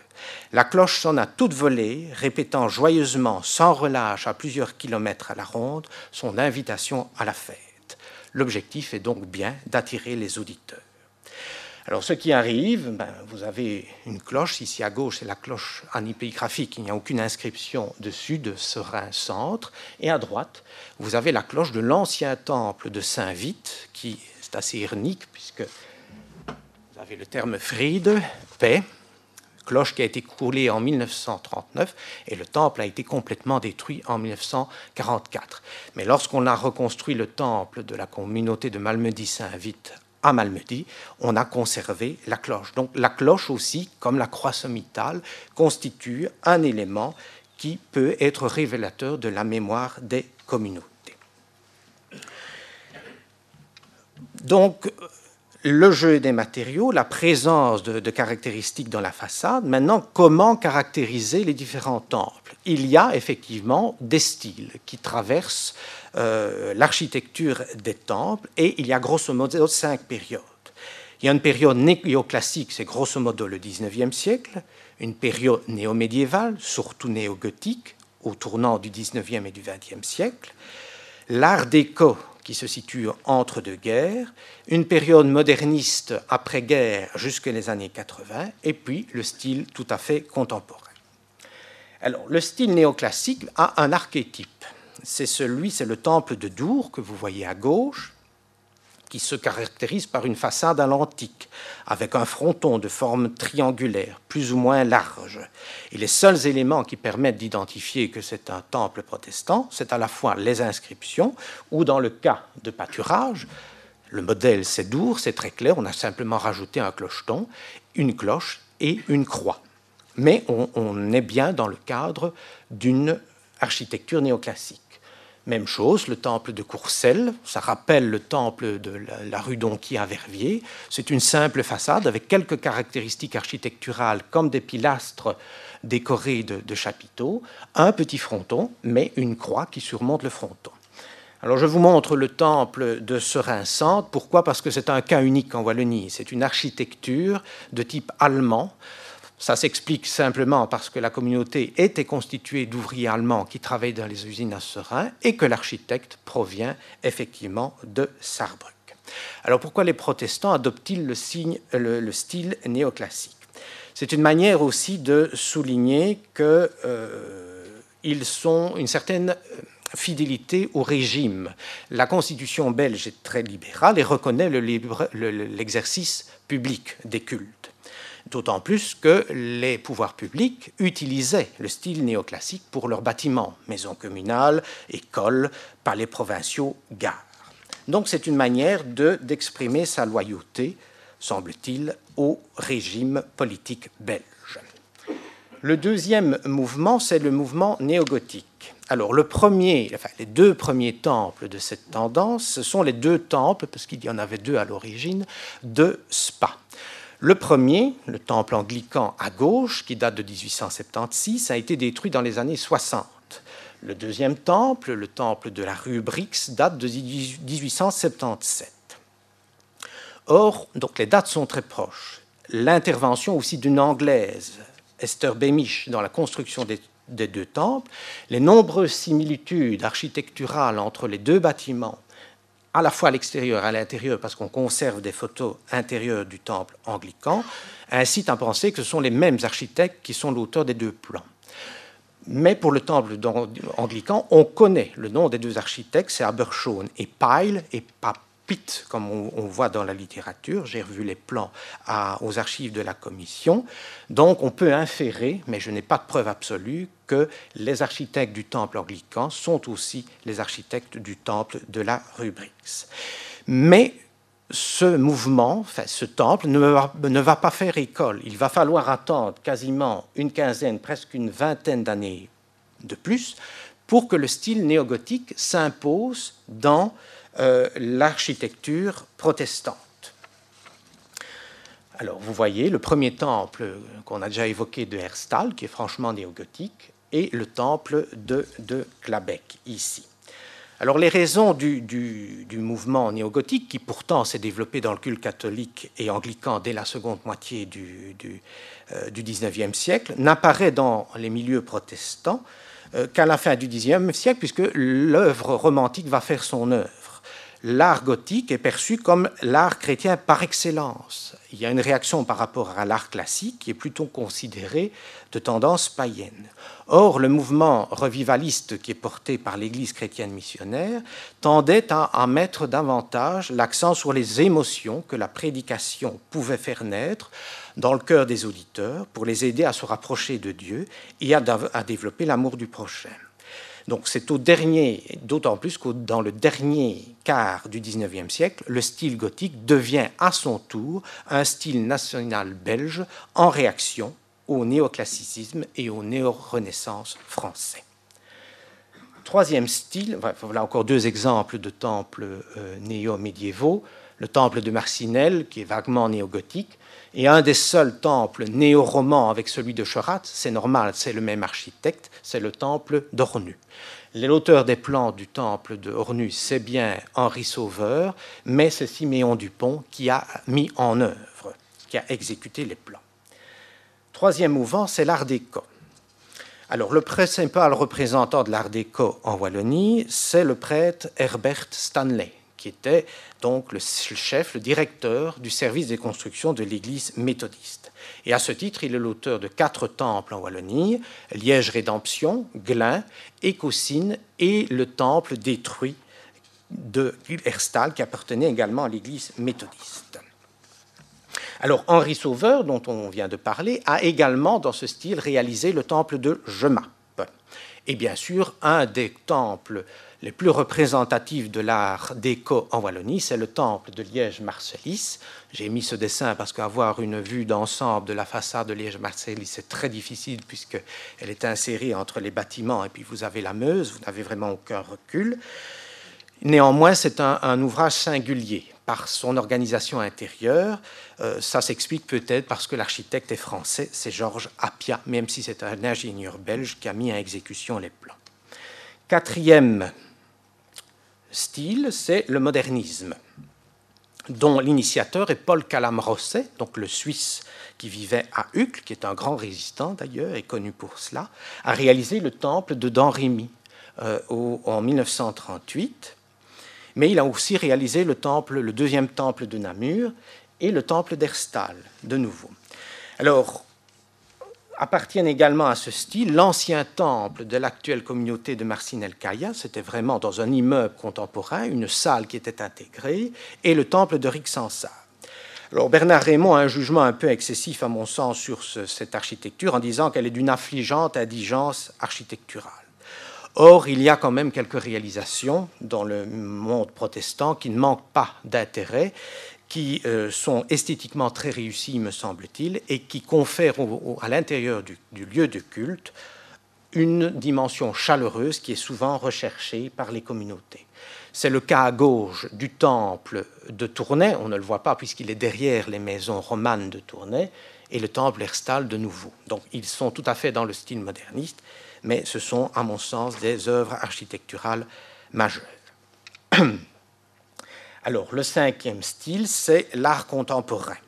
[SPEAKER 4] La cloche sonne à toute volée, répétant joyeusement, sans relâche, à plusieurs kilomètres à la ronde, son invitation à la fête. L'objectif est donc bien d'attirer les auditeurs. Alors, ce qui arrive, ben, vous avez une cloche. Ici à gauche, c'est la cloche anipégraphique. Il n'y a aucune inscription dessus de Serein Centre. Et à droite, vous avez la cloche de l'ancien temple de Saint-Vite, qui est assez ironique, puisque vous avez le terme Friede, paix, cloche qui a été coulée en 1939 et le temple a été complètement détruit en 1944. Mais lorsqu'on a reconstruit le temple de la communauté de Malmedy-Saint-Vite à Malmedy, on a conservé la cloche. Donc la cloche aussi, comme la croix sommitale, constitue un élément qui peut être révélateur de la mémoire des communautés. Donc le jeu des matériaux, la présence de, caractéristiques dans la façade. Maintenant, comment caractériser les différents temples? Il y a effectivement des styles qui traversent euh, l'architecture des temples, et il y a grosso modo cinq périodes. Il y a une période néoclassique, c'est grosso modo le 19e siècle, une période néo-médiévale, surtout néo-gothique, au tournant du 19e et du 20e siècle, l'art déco qui se situe entre deux guerres, une période moderniste après-guerre jusqu'aux les années 80, et puis le style tout à fait contemporain. Alors, le style néoclassique a un archétype c'est celui, c'est le temple de Dour que vous voyez à gauche, qui se caractérise par une façade à l'antique, avec un fronton de forme triangulaire, plus ou moins large. Et les seuls éléments qui permettent d'identifier que c'est un temple protestant, c'est à la fois les inscriptions, ou dans le cas de pâturage, le modèle c'est Dour, c'est très clair, on a simplement rajouté un clocheton, une cloche et une croix. Mais on, est bien dans le cadre d'une architecture néoclassique. Même chose, le temple de Courcelles, ça rappelle le temple de la, rue Donquier à Verviers. C'est une simple façade avec quelques caractéristiques architecturales comme des pilastres décorés de, chapiteaux, un petit fronton, mais une croix qui surmonte le fronton. Alors je vous montre le temple de Serein-Centre. Pourquoi? Parce que c'est un cas unique en Wallonie. C'est une architecture de type allemand ça s'explique simplement parce que la communauté était constituée d'ouvriers allemands qui travaillaient dans les usines à Serein et que l'architecte provient effectivement de Sarrebruck. Alors pourquoi les protestants adoptent-ils le, style néoclassique? C'est une manière aussi de souligner qu'ils euh, sont une certaine fidélité au régime. La constitution belge est très libérale et reconnaît l'exercice public des cultes. D'autant plus que les pouvoirs publics utilisaient le style néoclassique pour leurs bâtiments, maisons communales, écoles, palais provinciaux, gares. Donc c'est une manière d'exprimer sa loyauté, semble-t-il, au régime politique belge. Le deuxième mouvement, c'est le mouvement néogothique. Alors le premier, enfin, les deux premiers temples de cette tendance, ce sont les deux temples, parce qu'il y en avait deux à l'origine, de Spa. Le premier, le temple anglican à gauche, qui date de 1876, a été détruit dans les années 60. Le deuxième temple, le temple de la rue Brix, date de 1877. Or, donc les dates sont très proches. L'intervention aussi d'une Anglaise, Esther Beamish, dans la construction des deux temples, les nombreuses similitudes architecturales entre les deux bâtiments à la fois à l'extérieur et à l'intérieur, parce qu'on conserve des photos intérieures du temple anglican, incite à penser que ce sont les mêmes architectes qui sont l'auteur des deux plans. Mais pour le temple anglican, on connaît le nom des deux architectes, c'est Abershon et Pyle, et pas Pitt, comme on, voit dans la littérature. J'ai revu les plans aux archives de la commission. Donc on peut inférer, mais je n'ai pas de preuve absolue, les architectes du temple anglican sont aussi les architectes du temple de la Rubrix. Mais ce mouvement, ce temple ne va, ne va, pas faire école. Il va falloir attendre quasiment une quinzaine, presque une vingtaine d'années de plus pour que le style néogothique s'impose dans euh, l'architecture protestante. Alors, vous voyez le premier temple qu'on a déjà évoqué de Herstal, qui est franchement néogothique, et le temple de, de ici. Alors les raisons du, mouvement néogothique, qui pourtant s'est développé dans le culte catholique et anglican dès la seconde moitié du, du, euh, XIXe siècle, n'apparaît dans les milieux protestants euh, qu'à la fin du Xe siècle, puisque l'œuvre romantique va faire son œuvre l'art gothique est perçu comme l'art chrétien par excellence. Il y a une réaction par rapport à l'art classique qui est plutôt considéré de tendance païenne. Or, le mouvement revivaliste qui est porté par l'Église chrétienne missionnaire tendait à, mettre davantage l'accent sur les émotions que la prédication pouvait faire naître dans le cœur des auditeurs pour les aider à se rapprocher de Dieu et à développer l'amour du prochain. Donc c'est au dernier, d'autant plus que dans le dernier quart du XIXe siècle, le style gothique devient à son tour un style national belge en réaction au néoclassicisme et au néo-renaissance français. Troisième style, voilà encore deux exemples de temples euh, néo-médiévaux. Le temple de Marcinelle, qui est vaguement néo-gothique, et un des seuls temples néo-romans avec celui de Chorat, c'est normal, c'est le même architecte, c'est le temple d'Ornu. L'auteur des plans du temple de Ornu, c'est bien Henri Sauveur, mais c'est Siméon Dupont qui a mis en œuvre, qui a exécuté les plans. Troisième mouvement, c'est l'art déco. Alors, le principal représentant de l'art déco en Wallonie, c'est le prêtre Herbert Stanley, qui était donc le chef, le directeur du service des constructions de l'Église méthodiste. Et à ce titre, il est l'auteur de quatre temples en Wallonie, Liège-Rédemption, Glin, Écosine et le temple détruit de Herstal, qui appartenait également à l'Église méthodiste. Alors Henri Sauveur, dont on vient de parler, a également dans ce style réalisé le temple de Gemap. Et bien sûr, un des temples les plus représentatifs de l'art déco en Wallonie, c'est le temple de Liège-Marcellis. J'ai mis ce dessin parce qu'avoir une vue d'ensemble de la façade de Liège-Marcellis, c'est très difficile puisqu'elle est insérée entre les bâtiments et puis vous avez la Meuse, vous n'avez vraiment aucun recul. Néanmoins, c'est un, ouvrage singulier par son organisation intérieure. Euh, ça s'explique peut-être parce que l'architecte est français, c'est Georges Appia, même si c'est un ingénieur belge qui a mis en exécution les plans. Quatrième style, c'est le modernisme, dont l'initiateur est Paul Calam-Rosset, donc le Suisse qui vivait à Uccle, qui est un grand résistant d'ailleurs et connu pour cela, a réalisé le temple de Damrémy euh, en 1938. Mais il a aussi réalisé le temple, le deuxième temple de Namur et le temple d'Erstal, de nouveau. Alors, appartiennent également à ce style l'ancien temple de l'actuelle communauté de Marcinelle-Caïa, c'était vraiment dans un immeuble contemporain, une salle qui était intégrée, et le temple de Rixensart. Alors Bernard Raymond a un jugement un peu excessif, à mon sens, sur cette architecture en disant qu'elle est d'une affligeante indigence architecturale. Or, il y a quand même quelques réalisations dans le monde protestant qui ne manquent pas d'intérêt qui euh, sont esthétiquement très réussis, me semble-t-il, et qui confèrent à l'intérieur du, lieu de culte une dimension chaleureuse qui est souvent recherchée par les communautés. C'est le cas à gauche du temple de Tournai, on ne le voit pas puisqu'il est derrière les maisons romanes de Tournai, et le temple Herstal de nouveau. Donc ils sont tout à fait dans le style moderniste, mais ce sont, à mon sens, des œuvres architecturales majeures. Alors, le cinquième style, c'est l'art contemporain,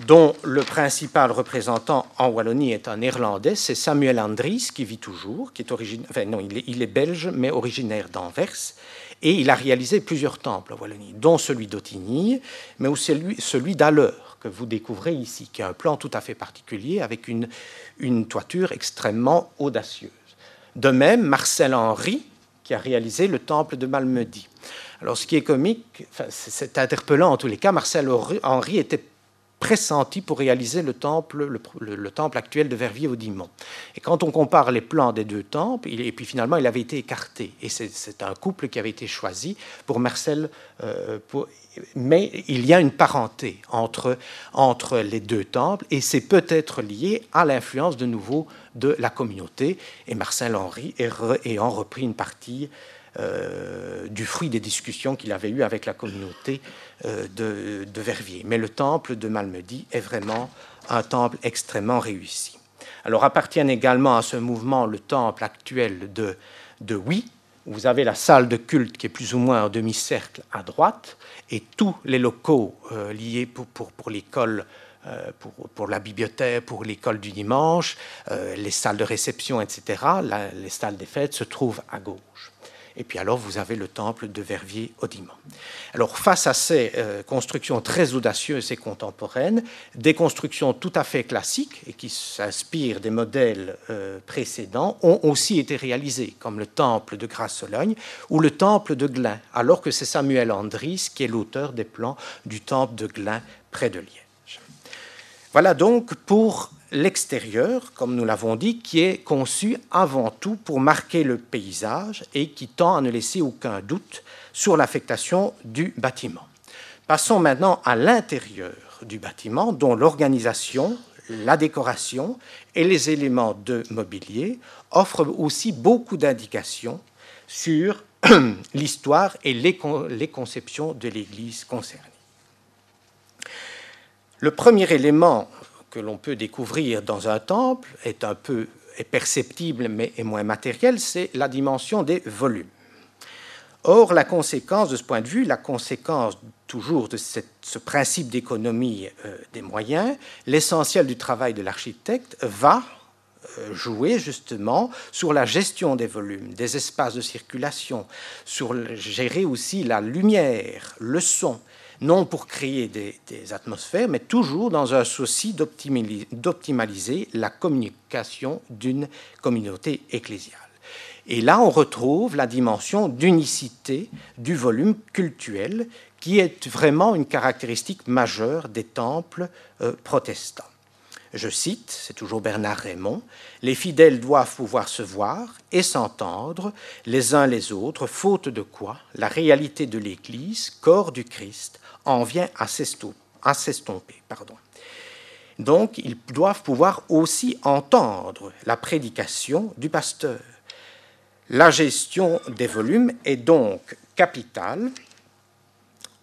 [SPEAKER 4] dont le principal représentant en Wallonie est un Néerlandais, c'est Samuel Andries, qui vit toujours, qui est originaire, enfin non, il est, belge, mais originaire d'Anvers, et il a réalisé plusieurs temples en Wallonie, dont celui d'Autigny, mais aussi celui, celui d'Alleur, que vous découvrez ici, qui a un plan tout à fait particulier, avec une, une toiture extrêmement audacieuse. De même, Marcel Henry, qui a réalisé le temple de Malmedy. Alors, ce qui est comique, c'est interpellant en tous les cas, Marcel Henry était pressenti pour réaliser le temple, le, temple actuel de Verviers au Dimon. Et quand on compare les plans des deux temples, et puis finalement il avait été écarté. Et c'est un couple qui avait été choisi pour Marcel. Euh, mais il y a une parenté entre, entre les deux temples, et c'est peut-être lié à l'influence de nouveau de la communauté. Et Marcel Henry ayant repris une partie euh, du fruit des discussions qu'il avait eues avec la communauté euh, de, Verviers. Mais le temple de Malmedy est vraiment un temple extrêmement réussi. Alors appartiennent également à ce mouvement le temple actuel de, de Oui, vous avez la salle de culte qui est plus ou moins en demi-cercle à droite, et tous les locaux euh, liés pour, l'école pour, pour, la bibliothèque, pour l'école du dimanche, les salles de réception, etc., les salles des fêtes se trouvent à gauche. Et puis alors, vous avez le temple de Verviers au Alors, face à ces euh, constructions très audacieuses et contemporaines, des constructions tout à fait classiques et qui s'inspirent des modèles euh, précédents ont aussi été réalisées, comme le temple de Grasse-Sologne ou le temple de Glin, alors que c'est Samuel Andris qui est l'auteur des plans du temple de Glin près de Liège. Voilà donc pour l'extérieur, comme nous l'avons dit, qui est conçu avant tout pour marquer le paysage et qui tend à ne laisser aucun doute sur l'affectation du bâtiment. Passons maintenant à l'intérieur du bâtiment, dont l'organisation, la décoration et les éléments de mobilier offrent aussi beaucoup d'indications sur l'histoire et les, conceptions de l'Église concernée. Le premier élément que l'on peut découvrir dans un temple est un peu perceptible mais est moins matériel, c'est la dimension des volumes. Or, la conséquence de ce point de vue, la conséquence toujours de ce principe d'économie euh, des moyens, l'essentiel du travail de l'architecte va euh, jouer justement sur la gestion des volumes, des espaces de circulation, sur gérer aussi la lumière, le son, non pour créer des, atmosphères, mais toujours dans un souci d'optimaliser la communication d'une communauté ecclésiale. Et là, on retrouve la dimension d'unicité du volume cultuel, qui est vraiment une caractéristique majeure des temples euh, protestants. Je cite, c'est toujours Bernard Raymond, Les fidèles doivent pouvoir se voir et s'entendre les uns les autres, faute de quoi la réalité de l'Église, corps du Christ, en vient à s'estomper. Donc, ils doivent pouvoir aussi entendre la prédication du pasteur. La gestion des volumes est donc capitale.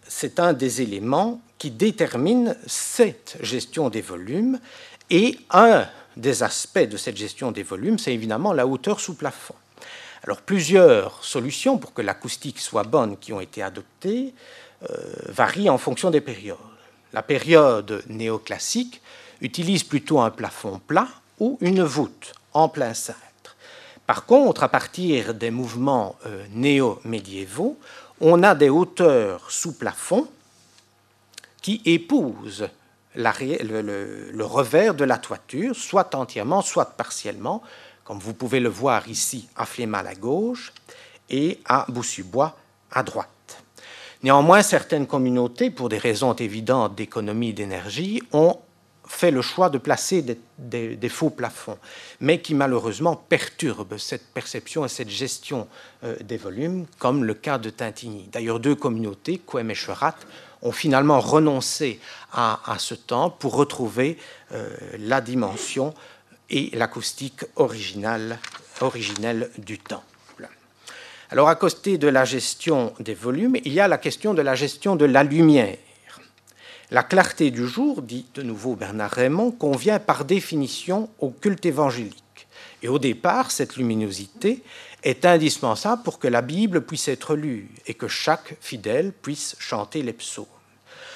[SPEAKER 4] C'est un des éléments qui détermine cette gestion des volumes. Et un des aspects de cette gestion des volumes, c'est évidemment la hauteur sous plafond. Alors, plusieurs solutions pour que l'acoustique soit bonne qui ont été adoptées. Euh, varie en fonction des périodes. La période néoclassique utilise plutôt un plafond plat ou une voûte en plein cintre. Par contre, à partir des mouvements euh, néo-médiévaux, on a des hauteurs sous plafond qui épousent le, revers de la toiture, soit entièrement, soit partiellement, comme vous pouvez le voir ici à Flémal à gauche et à Boussubois à droite. Néanmoins, certaines communautés, pour des raisons évidentes d'économie d'énergie, ont fait le choix de placer des, faux plafonds, mais qui malheureusement perturbent cette perception et cette gestion euh, des volumes, comme le cas de Tintigny. D'ailleurs, deux communautés, Kouem et Cherat, ont finalement renoncé à, ce temps pour retrouver euh, la dimension et l'acoustique originale, originelle du temps. Alors à côté de la gestion des volumes, il y a la question de la gestion de la lumière. La clarté du jour, dit de nouveau Bernard Raymond, convient par définition au culte évangélique. Et au départ, cette luminosité est indispensable pour que la Bible puisse être lue et que chaque fidèle puisse chanter les psaumes.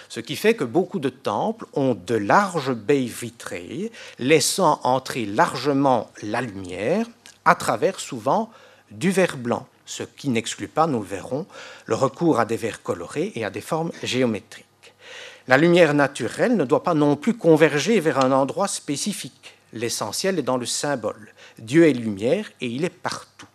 [SPEAKER 4] Ce qui fait que beaucoup de temples ont de larges baies vitrées, laissant entrer largement la lumière à travers souvent du verre blanc ce qui n'exclut pas, nous le verrons, le recours à des verres colorés et à des formes géométriques. La lumière naturelle ne doit pas non plus converger vers un endroit spécifique. L'essentiel est dans le symbole. Dieu est lumière et il est partout.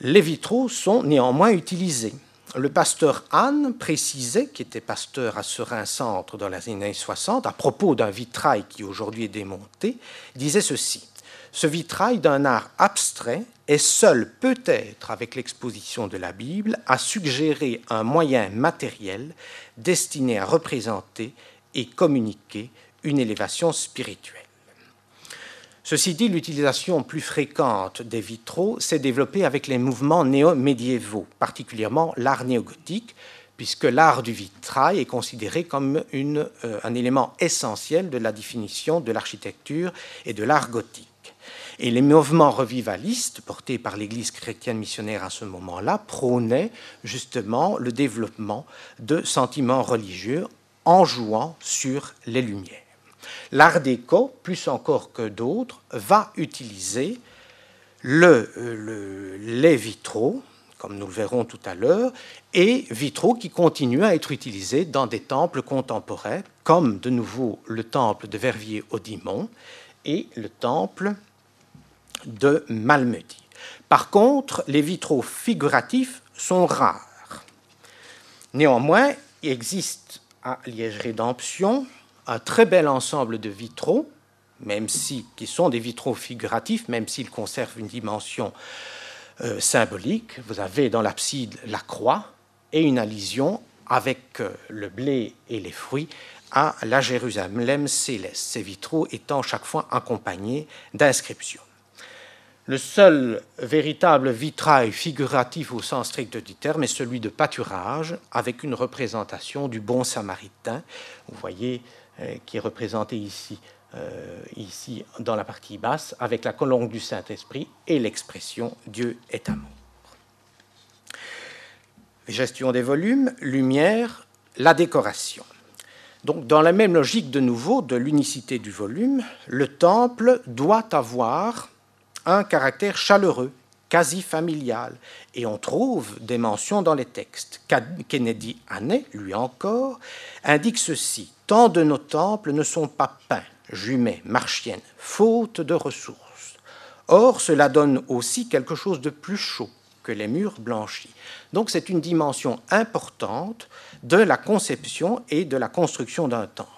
[SPEAKER 4] Les vitraux sont néanmoins utilisés. Le pasteur Anne précisait, qui était pasteur à Serein-Centre dans les années 60, à propos d'un vitrail qui aujourd'hui est démonté, disait ceci Ce vitrail d'un art abstrait est seul, peut-être avec l'exposition de la Bible, à suggérer un moyen matériel destiné à représenter et communiquer une élévation spirituelle. Ceci dit, l'utilisation plus fréquente des vitraux s'est développée avec les mouvements néo-médiévaux, particulièrement l'art néogothique, puisque l'art du vitrail est considéré comme euh, un élément essentiel de la définition de l'architecture et de l'art gothique. Et les mouvements revivalistes portés par l'Église chrétienne missionnaire à ce moment-là prônaient justement le développement de sentiments religieux en jouant sur les lumières. L'art déco, plus encore que d'autres, va utiliser le, les vitraux, comme nous le verrons tout à l'heure, et vitraux qui continuent à être utilisés dans des temples contemporains, comme de nouveau le temple de Verviers-Audimont et le temple de Malmedy. Par contre, les vitraux figuratifs sont rares. Néanmoins, il existe à Liège-Rédemption un très bel ensemble de vitraux, même si, qui sont des vitraux figuratifs, même s'ils conservent une dimension euh, symbolique. Vous avez dans l'abside la croix et une allusion avec euh, le blé et les fruits à la Jérusalem céleste, ces vitraux étant chaque fois accompagnés d'inscriptions. Le seul véritable vitrail figuratif au sens strict du terme est celui de pâturage, avec une représentation du bon samaritain. Vous voyez euh, qui est représenté ici, euh, ici dans la partie basse, avec la colonne du Saint-Esprit et l'expression Dieu est amour. Gestion des volumes, lumière, la décoration. Donc, dans la même logique de nouveau de l'unicité du volume, le temple doit avoir un caractère chaleureux, quasi familial, et on trouve des mentions dans les textes. Kennedy Haney, lui encore, indique ceci Tant de nos temples ne sont pas peints, jumets, marchiennes, faute de ressources. Or, cela donne aussi quelque chose de plus chaud que les murs blanchis. Donc c'est une dimension importante de la conception et de la construction d'un temple.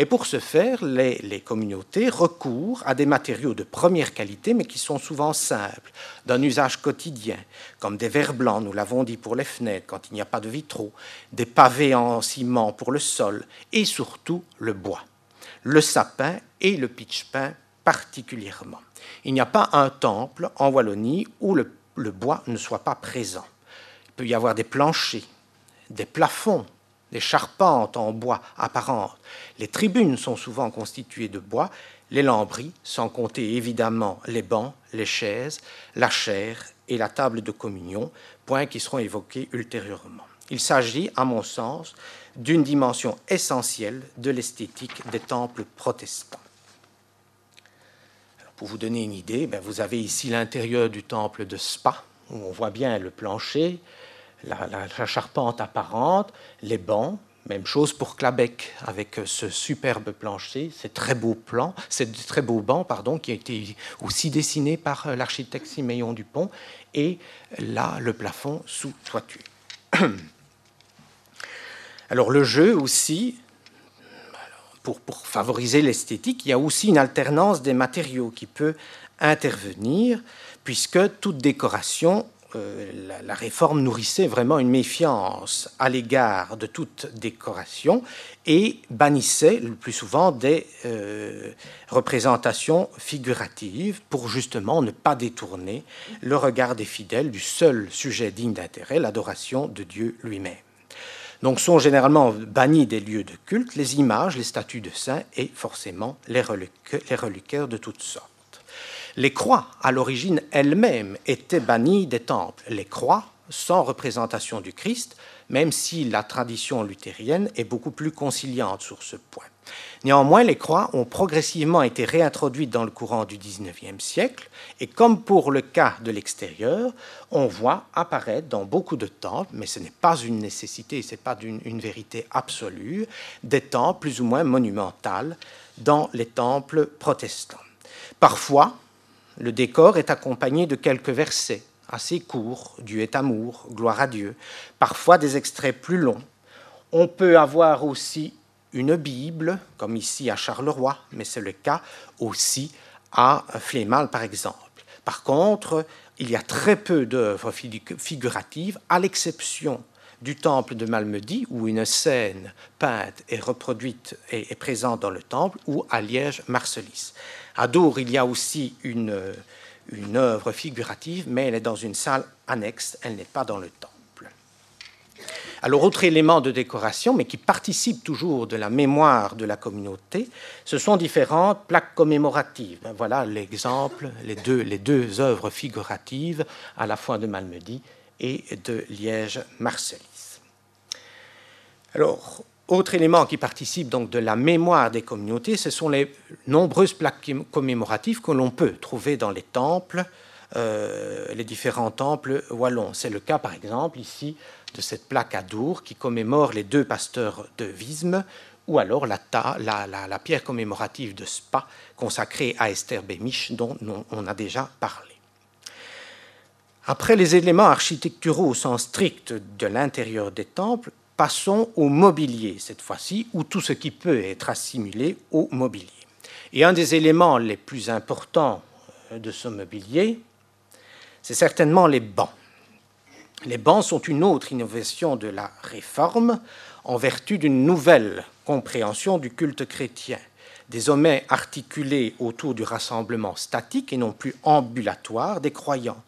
[SPEAKER 4] Et pour ce faire, les, communautés recourent à des matériaux de première qualité, mais qui sont souvent simples, d'un usage quotidien, comme des verres blancs, nous l'avons dit pour les fenêtres quand il n'y a pas de vitraux, des pavés en ciment pour le sol, et surtout le bois, le sapin et le pitch-pin particulièrement. Il n'y a pas un temple en Wallonie où le, le bois ne soit pas présent. Il peut y avoir des planchers, des plafonds, des charpentes en bois apparentes. Les tribunes sont souvent constituées de bois, les lambris, sans compter évidemment les bancs, les chaises, la chaire et la table de communion, points qui seront évoqués ultérieurement. Il s'agit, à mon sens, d'une dimension essentielle de l'esthétique des temples protestants. pour vous donner une idée, ben, vous avez ici l'intérieur du temple de Spa, où on voit bien le plancher, la, charpente apparente, les bancs. Même chose pour Clabec avec ce superbe plancher, ces très beaux plans, ces très beaux bancs, pardon, qui a été aussi dessiné par euh, l'architecte Siméon Dupont, et là le plafond sous toiture. Alors le jeu aussi, pour favoriser l'esthétique, il y a aussi une alternance des matériaux qui peut intervenir, puisque toute décoration euh, la, réforme nourrissait vraiment une méfiance à l'égard de toute décoration et bannissait le plus souvent des euh, représentations figuratives pour justement ne pas détourner le regard des fidèles du seul sujet digne d'intérêt, l'adoration de Dieu lui-même. Donc sont généralement bannis des lieux de culte les images, les statues de saints et forcément les reliquaires de toutes sortes. Les croix, à l'origine elles-mêmes, étaient bannies des temples. Les croix sans représentation du Christ, même si la tradition luthérienne est beaucoup plus conciliante sur ce point. Néanmoins, les croix ont progressivement été réintroduites dans le courant du XIXe siècle, et comme pour le cas de l'extérieur, on voit apparaître dans beaucoup de temples, mais ce n'est pas une nécessité, ce n'est pas une, vérité absolue, des temples plus ou moins monumentales dans les temples protestants. Parfois, le décor est accompagné de quelques versets assez courts, Dieu est amour, gloire à Dieu, parfois des extraits plus longs. On peut avoir aussi une Bible, comme ici à Charleroi, mais c'est le cas aussi à Flémal, par exemple. Par contre, il y a très peu d'œuvres figuratives, à l'exception du temple de Malmedy, où une scène peinte et reproduite est, présente dans le temple, ou à Liège, Marcelis. À Dour, il y a aussi une, œuvre figurative, mais elle est dans une salle annexe, elle n'est pas dans le temple. Alors, autre élément de décoration, mais qui participe toujours de la mémoire de la communauté, ce sont différentes plaques commémoratives. Voilà l'exemple, les deux, œuvres figuratives, à la fois de Malmedy et de Liège-Marcelis. Alors, autre élément qui participe donc de la mémoire des communautés, ce sont les nombreuses plaques commémoratives que l'on peut trouver dans les temples, euh, les différents temples wallons. C'est le cas, par exemple, ici de cette plaque à Dour qui commémore les deux pasteurs de Visme, ou alors la, la, la, pierre commémorative de Spa consacrée à Esther Bémiche, dont on a déjà parlé. Après les éléments architecturaux au sens strict de l'intérieur des temples, passons au mobilier cette fois-ci, ou tout ce qui peut être assimilé au mobilier. Et un des éléments les plus importants euh, de ce mobilier, c'est certainement les bancs. Les bancs sont une autre innovation de la réforme en vertu d'une nouvelle compréhension du culte chrétien, désormais articulés autour du rassemblement statique et non plus ambulatoire des croyants,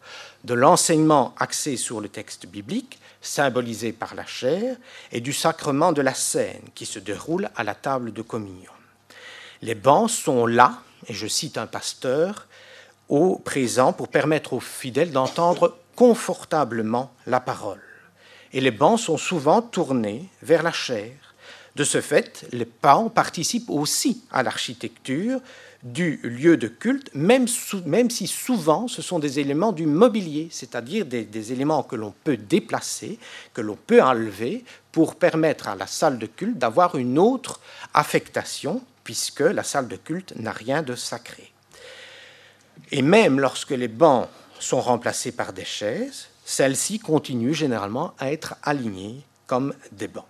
[SPEAKER 4] de l'enseignement axé sur le texte biblique, symbolisé par la chair, et du sacrement de la scène qui se déroule à la table de communion. Les bancs sont là, et je cite un pasteur, au présent pour permettre aux fidèles d'entendre confortablement la parole. Et les bancs sont souvent tournés vers la chair. De ce fait, les bancs participent aussi à l'architecture du lieu de culte, même, si souvent ce sont des éléments du mobilier, c'est-à-dire des, éléments que l'on peut déplacer, que l'on peut enlever pour permettre à la salle de culte d'avoir une autre affectation, puisque la salle de culte n'a rien de sacré. Et même lorsque les bancs sont remplacées par des chaises, celles-ci continuent généralement à être alignées comme des bancs.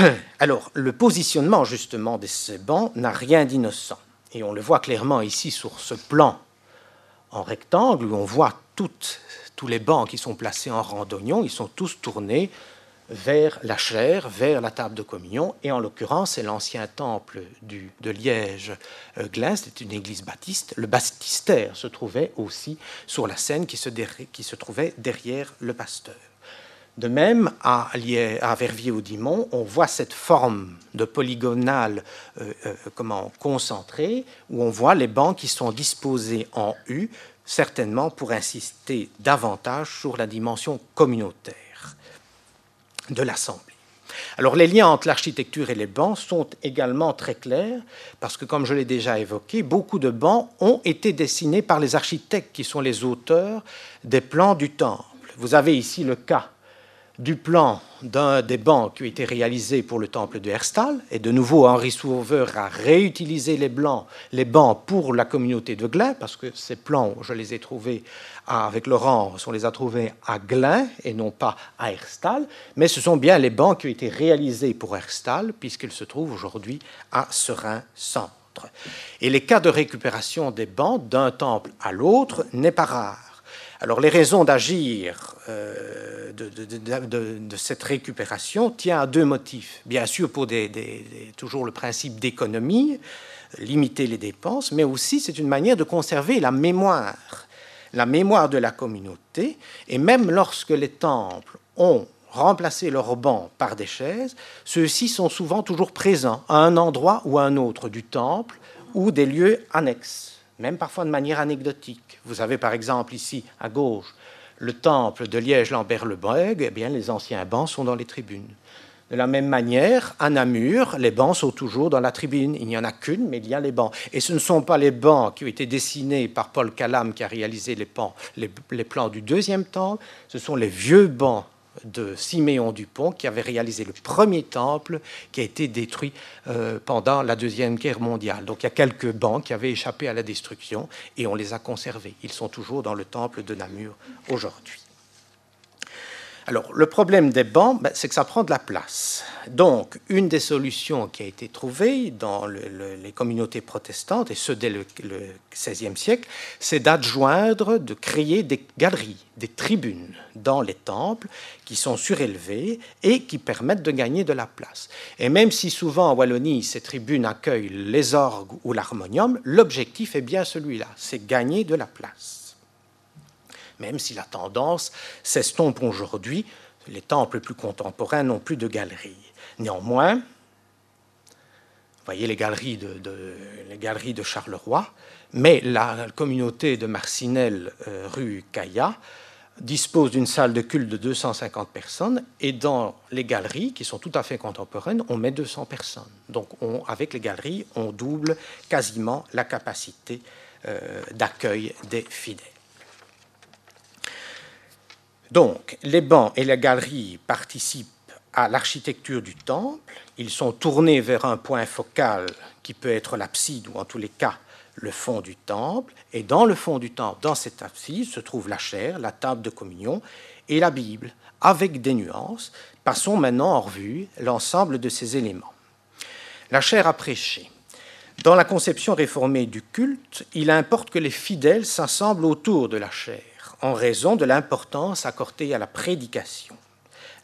[SPEAKER 4] Alors, le positionnement justement de ces bancs n'a rien d'innocent. Et on le voit clairement ici sur ce plan en rectangle où on voit tous les bancs qui sont placés en rang ils sont tous tournés vers la chair, vers la table de communion, et en l'occurrence, c'est l'ancien temple de Liège-Glin, c'était une église baptiste. Le baptistère se trouvait aussi sur la scène qui se trouvait derrière le pasteur. De même, à, Verviers-au-Dimont, on voit cette forme de polygonale euh, euh, comment, concentrée, où on voit les bancs qui sont disposés en U, certainement pour insister davantage sur la dimension communautaire de l'Assemblée. Alors les liens entre l'architecture et les bancs sont également très clairs, parce que comme je l'ai déjà évoqué, beaucoup de bancs ont été dessinés par les architectes qui sont les auteurs des plans du temple. Vous avez ici le cas du plan d'un des bancs qui a été réalisé pour le temple de Herstal. Et de nouveau, Henri Sauveur a réutilisé les, bancs pour la communauté de Glin, parce que ces plans, je les ai trouvés avec Laurent, on les a trouvés à Glin et non pas à Herstal. Mais ce sont bien les bancs qui ont été réalisés pour Herstal, puisqu'ils se trouvent aujourd'hui à Serein-Centre. Et les cas de récupération des bancs d'un temple à l'autre n'est pas rare. Alors les raisons d'agir euh, de, cette récupération tient à deux motifs. Bien sûr pour toujours le principe d'économie, limiter les dépenses, mais aussi c'est une manière de conserver la mémoire, la mémoire de la communauté. Et même lorsque les temples ont remplacé leurs bancs par des chaises, ceux-ci sont souvent toujours présents à un endroit ou à un autre du temple ou des lieux annexes même parfois de manière anecdotique. Vous avez par exemple ici à gauche le temple de Liège-Lambert-le-Breuil, eh bien les anciens bancs sont dans les tribunes. De la même manière, à Namur, les bancs sont toujours dans la tribune. Il n'y en a qu'une, mais il y a les bancs. Et ce ne sont pas les bancs qui ont été dessinés par Paul Calam, qui a réalisé les plans du deuxième temple. Ce sont les vieux bancs de Siméon Dupont, qui avait réalisé le premier temple qui a été détruit euh, pendant la Deuxième Guerre mondiale. Donc il y a quelques bancs qui avaient échappé à la destruction et on les a conservés. Ils sont toujours dans le temple de Namur aujourd'hui. Alors, le problème des bancs, ben, c'est que ça prend de la place. Donc, une des solutions qui a été trouvée dans les communautés protestantes, et ce dès le, XVIe siècle, c'est d'adjoindre, de créer des galeries, des tribunes dans les temples qui sont surélevées et qui permettent de gagner de la place. Et même si souvent en Wallonie, ces tribunes accueillent les orgues ou l'harmonium, l'objectif est bien celui-là, c'est gagner de la place même si la tendance s'estompe aujourd'hui. Les temples plus contemporains n'ont plus de galeries. Néanmoins, vous voyez les galeries de, Charleroi, mais la communauté de Marcinelle, euh, rue Caillat, dispose d'une salle de culte de 250 personnes et dans les galeries, qui sont tout à fait contemporaines, on met 200 personnes. Donc avec les galeries, on double quasiment la capacité euh, d'accueil des fidèles. Donc, les bancs et les galeries participent à l'architecture du temple. Ils sont tournés vers un point focal qui peut être l'abside ou en tous les cas le fond du temple. Et dans le fond du temple, dans cette abside, se trouve la chair, la table de communion et la Bible, avec des nuances. Passons maintenant en revue l'ensemble de ces éléments. La chair à prêcher. Dans la conception réformée du culte, il importe que les fidèles s'assemblent autour de la chair en raison de l'importance accordée à la prédication.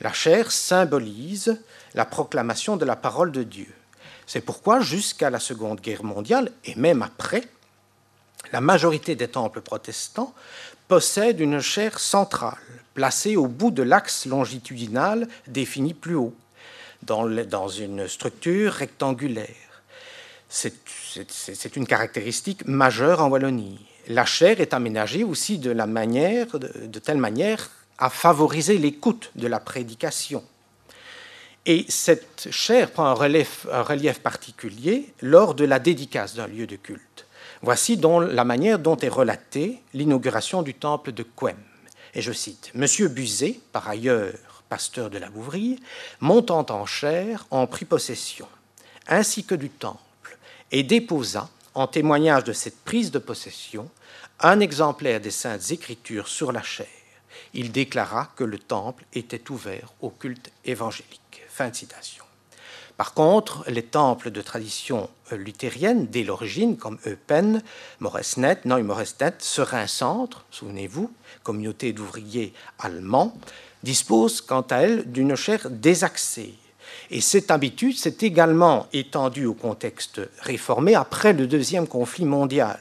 [SPEAKER 4] La chair symbolise la proclamation de la parole de Dieu. C'est pourquoi, jusqu'à la Seconde Guerre mondiale, et même après, la majorité des temples protestants possèdent une chair centrale, placée au bout de l'axe longitudinal défini plus haut, dans, une structure rectangulaire. C'est une caractéristique majeure en Wallonie la chair est aménagée aussi de, la manière, de, telle manière à favoriser l'écoute de la prédication. Et cette chair prend un relief, un relief, particulier lors de la dédicace d'un lieu de culte. Voici la manière dont est relatée l'inauguration du temple de Quem. Et je cite Monsieur Buzet, par ailleurs pasteur de la Bouvrie, montant en chair, en prit possession, ainsi que du temple, et déposa en témoignage de cette prise de possession, un exemplaire des Saintes Écritures sur la chair. Il déclara que le temple était ouvert au culte évangélique. Fin de citation. Par contre, les temples de tradition luthérienne dès l'origine, comme Eupen, Moresnet, Neumoresnet, Serein-Centre, souvenez-vous, communauté d'ouvriers allemands, disposent quant à elles d'une chair désaxée, et cette habitude s'est également étendue au contexte réformé après le deuxième conflit mondial.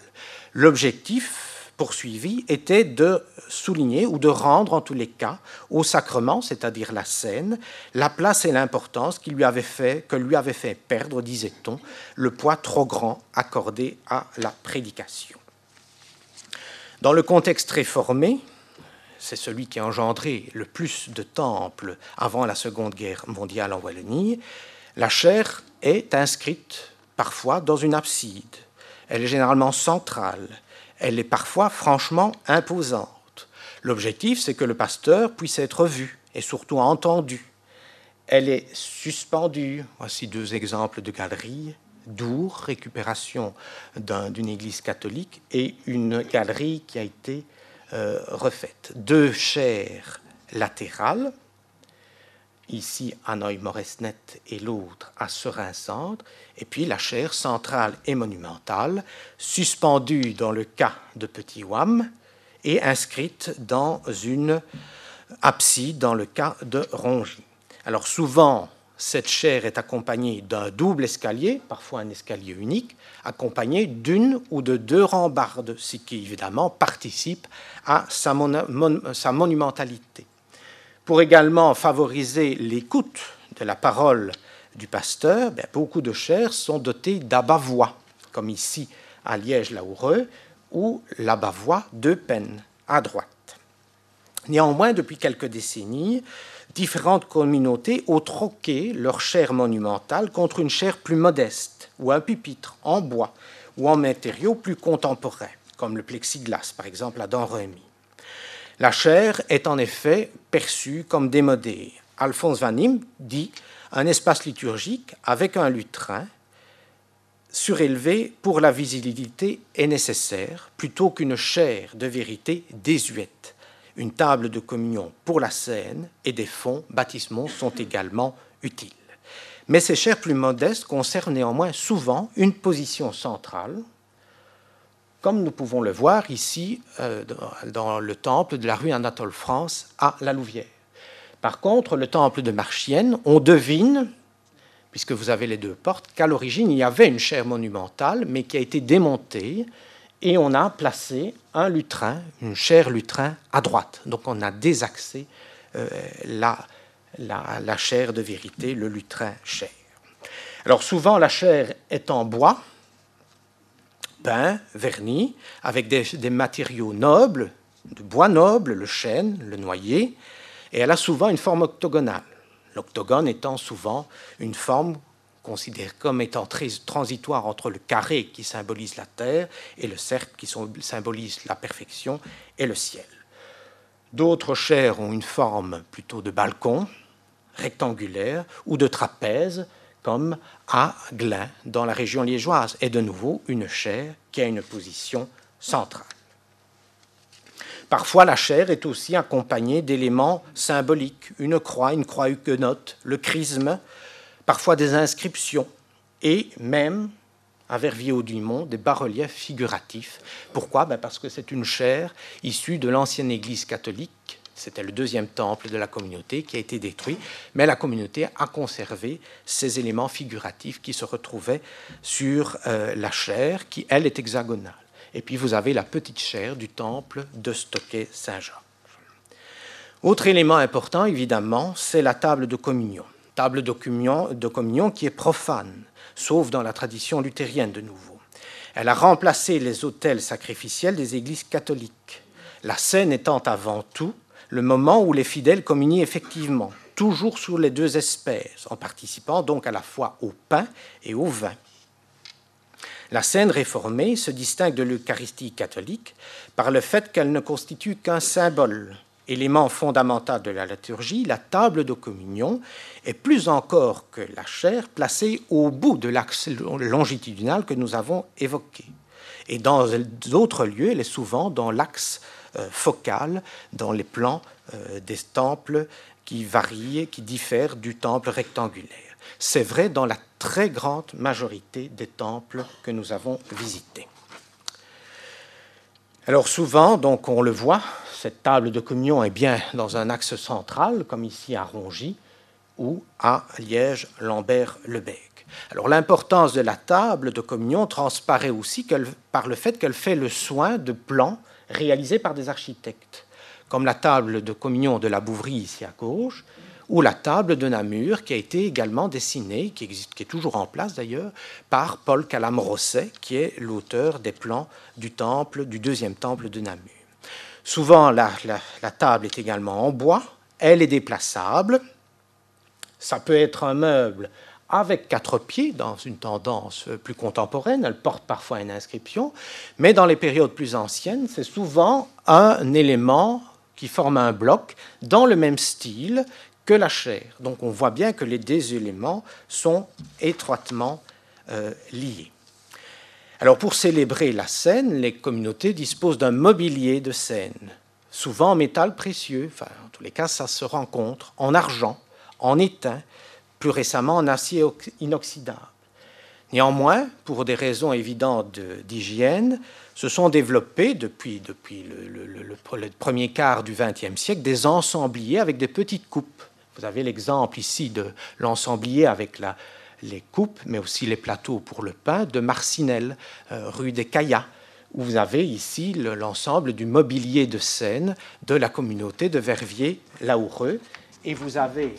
[SPEAKER 4] L'objectif poursuivi était de souligner ou de rendre en tous les cas au sacrement, c'est-à-dire la scène, la place et l'importance qui lui avait fait, que lui avait fait perdre, disait-on, le poids trop grand accordé à la prédication. Dans le contexte réformé, c'est celui qui a engendré le plus de temples avant la Seconde Guerre mondiale en Wallonie, la chair est inscrite parfois dans une abside. Elle est généralement centrale. Elle est parfois franchement imposante. L'objectif, c'est que le pasteur puisse être vu et surtout entendu. Elle est suspendue. Voici deux exemples de galeries. Dour, récupération d'une église catholique, et une galerie qui a été euh, refaite. Deux chaires latérales, ici à Neumoresnet et l'autre à Serein-Centre, et puis la chaire centrale et monumentale, suspendue dans le cas de Petit Wam et inscrite dans une abside dans le cas de Rongy. Alors souvent, cette chaire est accompagnée d'un double escalier, parfois un escalier unique, accompagné d'une ou de deux rambardes, ce qui évidemment participe à sa, monumentalité. Pour également favoriser l'écoute de la parole du pasteur, ben, beaucoup de chaires sont dotées d'abat-voix, comme ici à Liège-la-Houreux, ou l'abat-voix de peine à droite. Néanmoins, depuis quelques décennies, différentes communautés ont troqué leur chair monumentale contre une chair plus modeste, ou un pupitre en bois, ou en matériaux plus contemporains, comme le plexiglas, par exemple, à Domremy. La chair est en effet perçue comme démodée. Alphonse Van dit un espace liturgique avec un lutrin surélevé pour la visibilité est nécessaire plutôt qu'une chair de vérité désuète. Une table de communion pour la scène et des fonds baptismaux sont également utiles. Mais ces chairs plus modestes conservent néanmoins souvent une position centrale, comme nous pouvons le voir ici euh, dans le temple de la rue Anatole France à La Louvière. Par contre, le temple de Marchienne, on devine, puisque vous avez les deux portes, qu'à l'origine il y avait une chaire monumentale, mais qui a été démontée, et on a placé un lutrin, une chaire lutrin à droite. Donc on a désaxé euh, la, la, chaire de vérité, le lutrin chair. Alors souvent la chair est en bois, peint, verni, avec des, matériaux nobles, de bois noble, le chêne, le noyer, et elle a souvent une forme octogonale. L'octogone étant souvent une forme considérée comme étant très transitoire entre le carré qui symbolise la terre et le cercle qui symbolise la perfection et le ciel. D'autres chairs ont une forme plutôt de balcon, rectangulaire ou de trapèze, comme à Glin, dans la région liégeoise, et de nouveau une chair qui a une position centrale. Parfois, la chair est aussi accompagnée d'éléments symboliques, une croix, une croix huguenote, le chrisme, parfois des inscriptions, et même, à Verviers-au-Dumont, des bas-reliefs figuratifs. Pourquoi? Ben Parce que c'est une chair issue de l'ancienne Église catholique c'était le deuxième temple de la communauté qui a été détruit, mais la communauté a conservé ces éléments figuratifs qui se retrouvaient sur euh, la chair, qui, elle, est hexagonale. Et puis vous avez la petite chair du temple de Stockey-Saint-Jean. Autre élément important, évidemment, c'est la table de communion. Table de communion, de communion qui est profane, sauf dans la tradition luthérienne de nouveau. Elle a remplacé les autels sacrificiels des églises catholiques. La scène étant avant tout le moment où les fidèles communient effectivement, toujours sur les deux espèces, en participant donc à la fois au pain et au vin. La scène réformée se distingue de l'Eucharistie catholique par le fait qu'elle ne constitue qu'un symbole, élément fondamental de la liturgie, la table de communion est plus encore que la chair placée au bout de l'axe longitudinal que nous avons évoqué. Et dans d'autres lieux, elle est souvent dans l'axe focale dans les plans euh, des temples qui varient, qui diffèrent du temple rectangulaire. C'est vrai dans la très grande majorité des temples que nous avons visités. Alors souvent, donc on le voit, cette table de communion est bien dans un axe central, comme ici à Rongy ou à Liège-Lambert-Lebec. Alors l'importance de la table de communion transparaît aussi par le fait qu'elle fait le soin de plans réalisés par des architectes, comme la table de communion de la Bouvrie ici à gauche, ou la table de Namur qui a été également dessinée, qui, existe, qui est toujours en place d'ailleurs, par Paul Calam-Rosset, qui est l'auteur des plans du temple, du deuxième temple de Namur. Souvent, la, la table est également en bois, elle est déplaçable, ça peut être un meuble avec quatre pieds dans une tendance plus contemporaine. Elle porte parfois une inscription, mais dans les périodes plus anciennes, c'est souvent un élément qui forme un bloc dans le même style que la chair. Donc on voit bien que les deux éléments sont étroitement euh, liés. Alors pour célébrer la scène, les communautés disposent d'un mobilier de scène, souvent en métal précieux, enfin en tous les cas ça se rencontre, en argent, en étain, plus récemment en acier inoxydable. Néanmoins, pour des raisons évidentes d'hygiène, se sont développés depuis, depuis le, premier quart du XXe siècle des ensembliers avec des petites coupes. Vous avez l'exemple ici de l'ensemblier avec les coupes, mais aussi les plateaux pour le pain de Marcinelle, euh, rue des Caillas, où vous avez ici l'ensemble du mobilier de scène de la communauté de Verviers-Laoureux. Et vous avez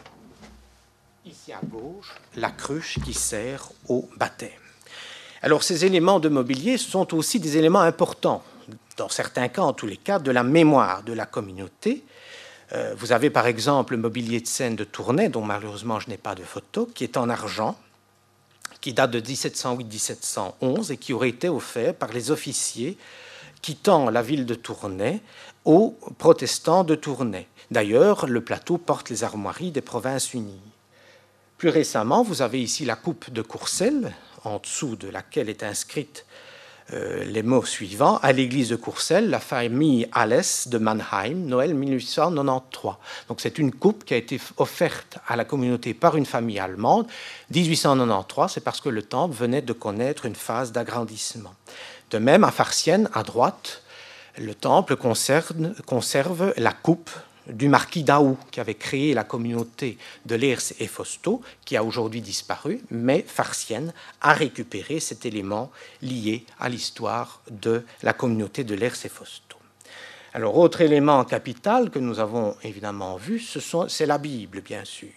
[SPEAKER 4] ici à gauche, la cruche qui sert au baptême. Alors ces éléments de mobilier sont aussi des éléments importants, dans certains cas, en tous les cas, de la mémoire de la communauté, Euh, vous avez par exemple le mobilier de scène de Tournai, dont malheureusement je n'ai pas de photo, qui est en argent, qui date de 1708-1711 et qui aurait été offert par les officiers quittant la ville de Tournai aux protestants de Tournai. D'ailleurs, le plateau porte les armoiries des provinces unies. Plus récemment, vous avez ici la coupe de Courcelles, en dessous de laquelle est inscrite euh, les mots suivants à l'église de Courcelles, la famille Alès de Mannheim, Noël 1893. Donc c'est une coupe qui a été offerte à la communauté par une famille allemande. 1893, c'est parce que le temple venait de connaître une phase d'agrandissement. De même, à Farciennes, à droite, le temple conserve la coupe du marquis d'Aou, qui avait créé la communauté de Lers et Fausto, qui a aujourd'hui disparu, mais Farcienne a récupéré cet élément lié à l'histoire de la communauté de Lers et Fausto. Alors, autre élément capital que nous avons évidemment vu, c'est la Bible, bien sûr,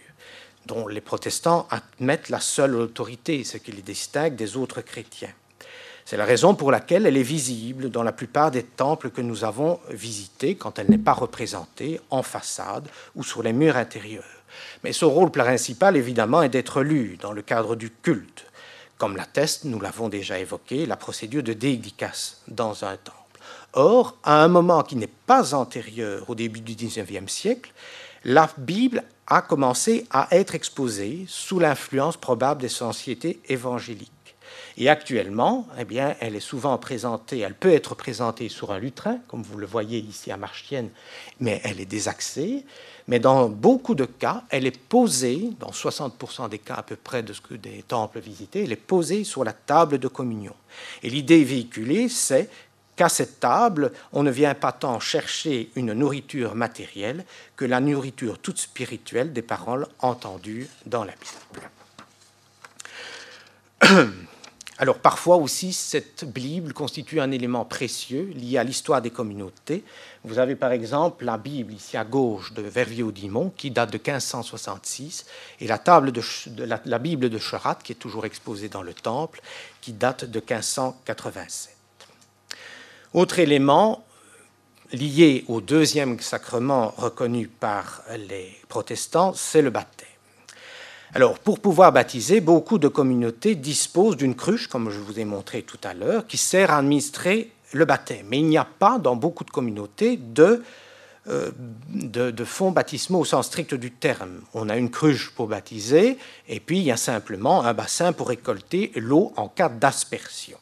[SPEAKER 4] dont les protestants admettent la seule autorité, ce qui les distingue des autres chrétiens. C'est la raison pour laquelle elle est visible dans la plupart des temples que nous avons visités quand elle n'est pas représentée en façade ou sur les murs intérieurs. Mais son rôle principal, évidemment, est d'être lu dans le cadre du culte, comme l'atteste, nous l'avons déjà évoqué, la procédure de dédicace dans un temple. Or, à un moment qui n'est pas antérieur au début du XIXe siècle, la Bible a commencé à être exposée sous l'influence probable des sociétés évangéliques. Et actuellement, eh bien, elle est souvent présentée, elle peut être présentée sur un lutrin, comme vous le voyez ici à Marchienne, mais elle est désaxée. Mais dans beaucoup de cas, elle est posée, dans 60% des cas à peu près de ce que des temples visités, elle est posée sur la table de communion. Et l'idée véhiculée, c'est qu'à cette table, on ne vient pas tant chercher une nourriture matérielle que la nourriture toute spirituelle des paroles entendues dans la Bible. Alors parfois aussi, cette Bible constitue un élément précieux lié à l'histoire des communautés. Vous avez par exemple la Bible ici à gauche de Verviers-Audimont qui date de 1566 et la, Bible de Cherat qui est toujours exposée dans le temple qui date de 1587. Autre élément lié au deuxième sacrement reconnu par les protestants, c'est le baptême. Alors, pour pouvoir baptiser, beaucoup de communautés disposent d'une cruche, comme je vous ai montré tout à l'heure, qui sert à administrer le baptême. Mais il n'y a pas dans beaucoup de communautés de, euh, fonds baptismaux au sens strict du terme. On a une cruche pour baptiser, et puis il y a simplement un bassin pour récolter l'eau en cas d'aspersion.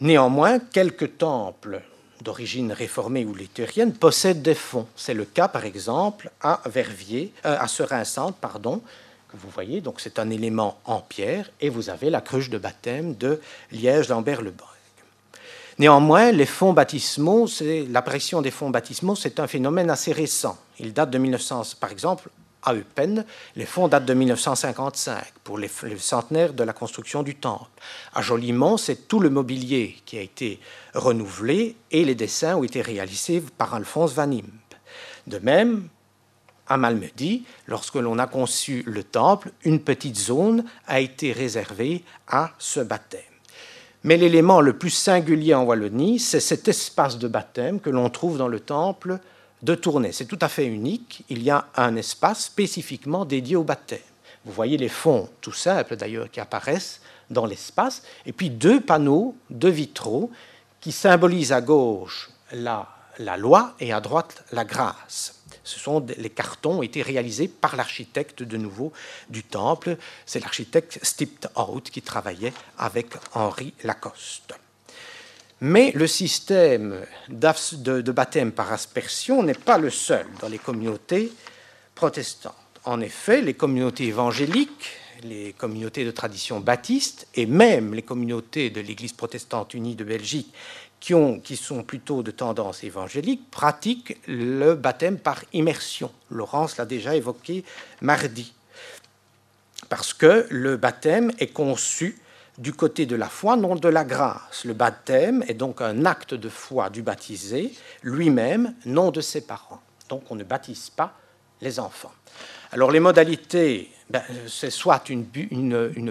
[SPEAKER 4] Néanmoins, quelques temples d'origine réformée ou luthérienne possèdent des fonds. C'est le cas, par exemple, à Verviers, euh, à Serein-Centre, pardon, que vous voyez. Donc, c'est un élément en pierre, et vous avez la cruche de baptême de Liège-Lambert-le-Borg. Néanmoins, les fonds baptismaux, l'apparition des fonds baptismaux, c'est un phénomène assez récent. Il date de 1900, par exemple, à Eupen, les fonds datent de 1955 pour le centenaire de la construction du temple. À Jolimont, c'est tout le mobilier qui a été renouvelé et les dessins ont été réalisés par Alphonse Van Imp. De même, à Malmedy, lorsque l'on a conçu le temple, une petite zone a été réservée à ce baptême. Mais l'élément le plus singulier en Wallonie, c'est cet espace de baptême que l'on trouve dans le temple de tourner. C'est tout à fait unique. Il y a un espace spécifiquement dédié au baptême. Vous voyez les fonds, tout simples d'ailleurs, qui apparaissent dans l'espace, et puis deux panneaux, deux vitraux, qui symbolisent à gauche la, la loi et à droite la grâce. Ce sont les cartons été réalisés par l'architecte de nouveau du temple. C'est l'architecte Stipthout qui travaillait avec Henri Lacoste. Mais le système de, baptême par aspersion n'est pas le seul dans les communautés protestantes. En effet, les communautés évangéliques, les communautés de tradition baptiste et même les communautés de l'Église protestante unie de Belgique qui, ont, qui sont plutôt de tendance évangélique pratiquent le baptême par immersion. Laurence l'a déjà évoqué mardi. Parce que le baptême est conçu du côté de la foi, non de la grâce. Le baptême est donc un acte de foi du baptisé lui-même, non de ses parents. Donc on ne baptise pas les enfants. Alors les modalités, ben, c'est soit une,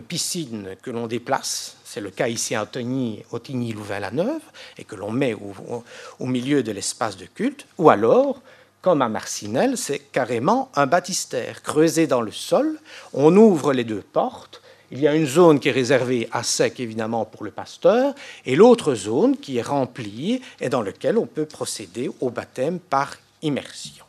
[SPEAKER 4] piscine que l'on déplace, c'est le cas ici à Ottigny, Louvain-la-Neuve, et que l'on met au, au, milieu de l'espace de culte, ou alors comme à Marcinelle, c'est carrément un baptistère creusé dans le sol. On ouvre les deux portes. Il y a une zone qui est réservée à sec, évidemment, pour le pasteur, et l'autre zone qui est remplie et dans laquelle on peut procéder au baptême par immersion.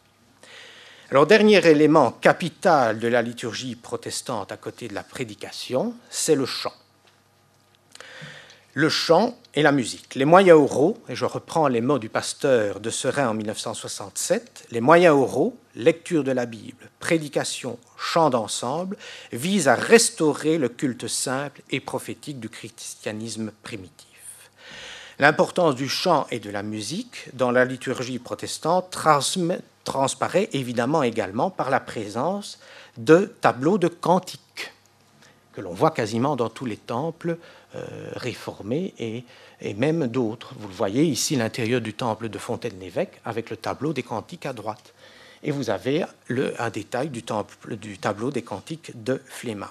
[SPEAKER 4] Alors, dernier élément capital de la liturgie protestante à côté de la prédication, c'est le chant le chant et la musique. Les moyens oraux, et je reprends les mots du pasteur de Serein en 1967, les moyens oraux, lecture de la Bible, prédication, chant d'ensemble, visent à restaurer le culte simple et prophétique du christianisme primitif. L'importance du chant et de la musique dans la liturgie protestante transparaît évidemment également par la présence de tableaux de cantiques que l'on voit quasiment dans tous les temples euh, réformés et, même d'autres. Vous le voyez ici, l'intérieur du temple de Fontaine-l'Évêque avec le tableau des cantiques à droite. Et vous avez le, un détail du, temple, du tableau des cantiques de Flémal.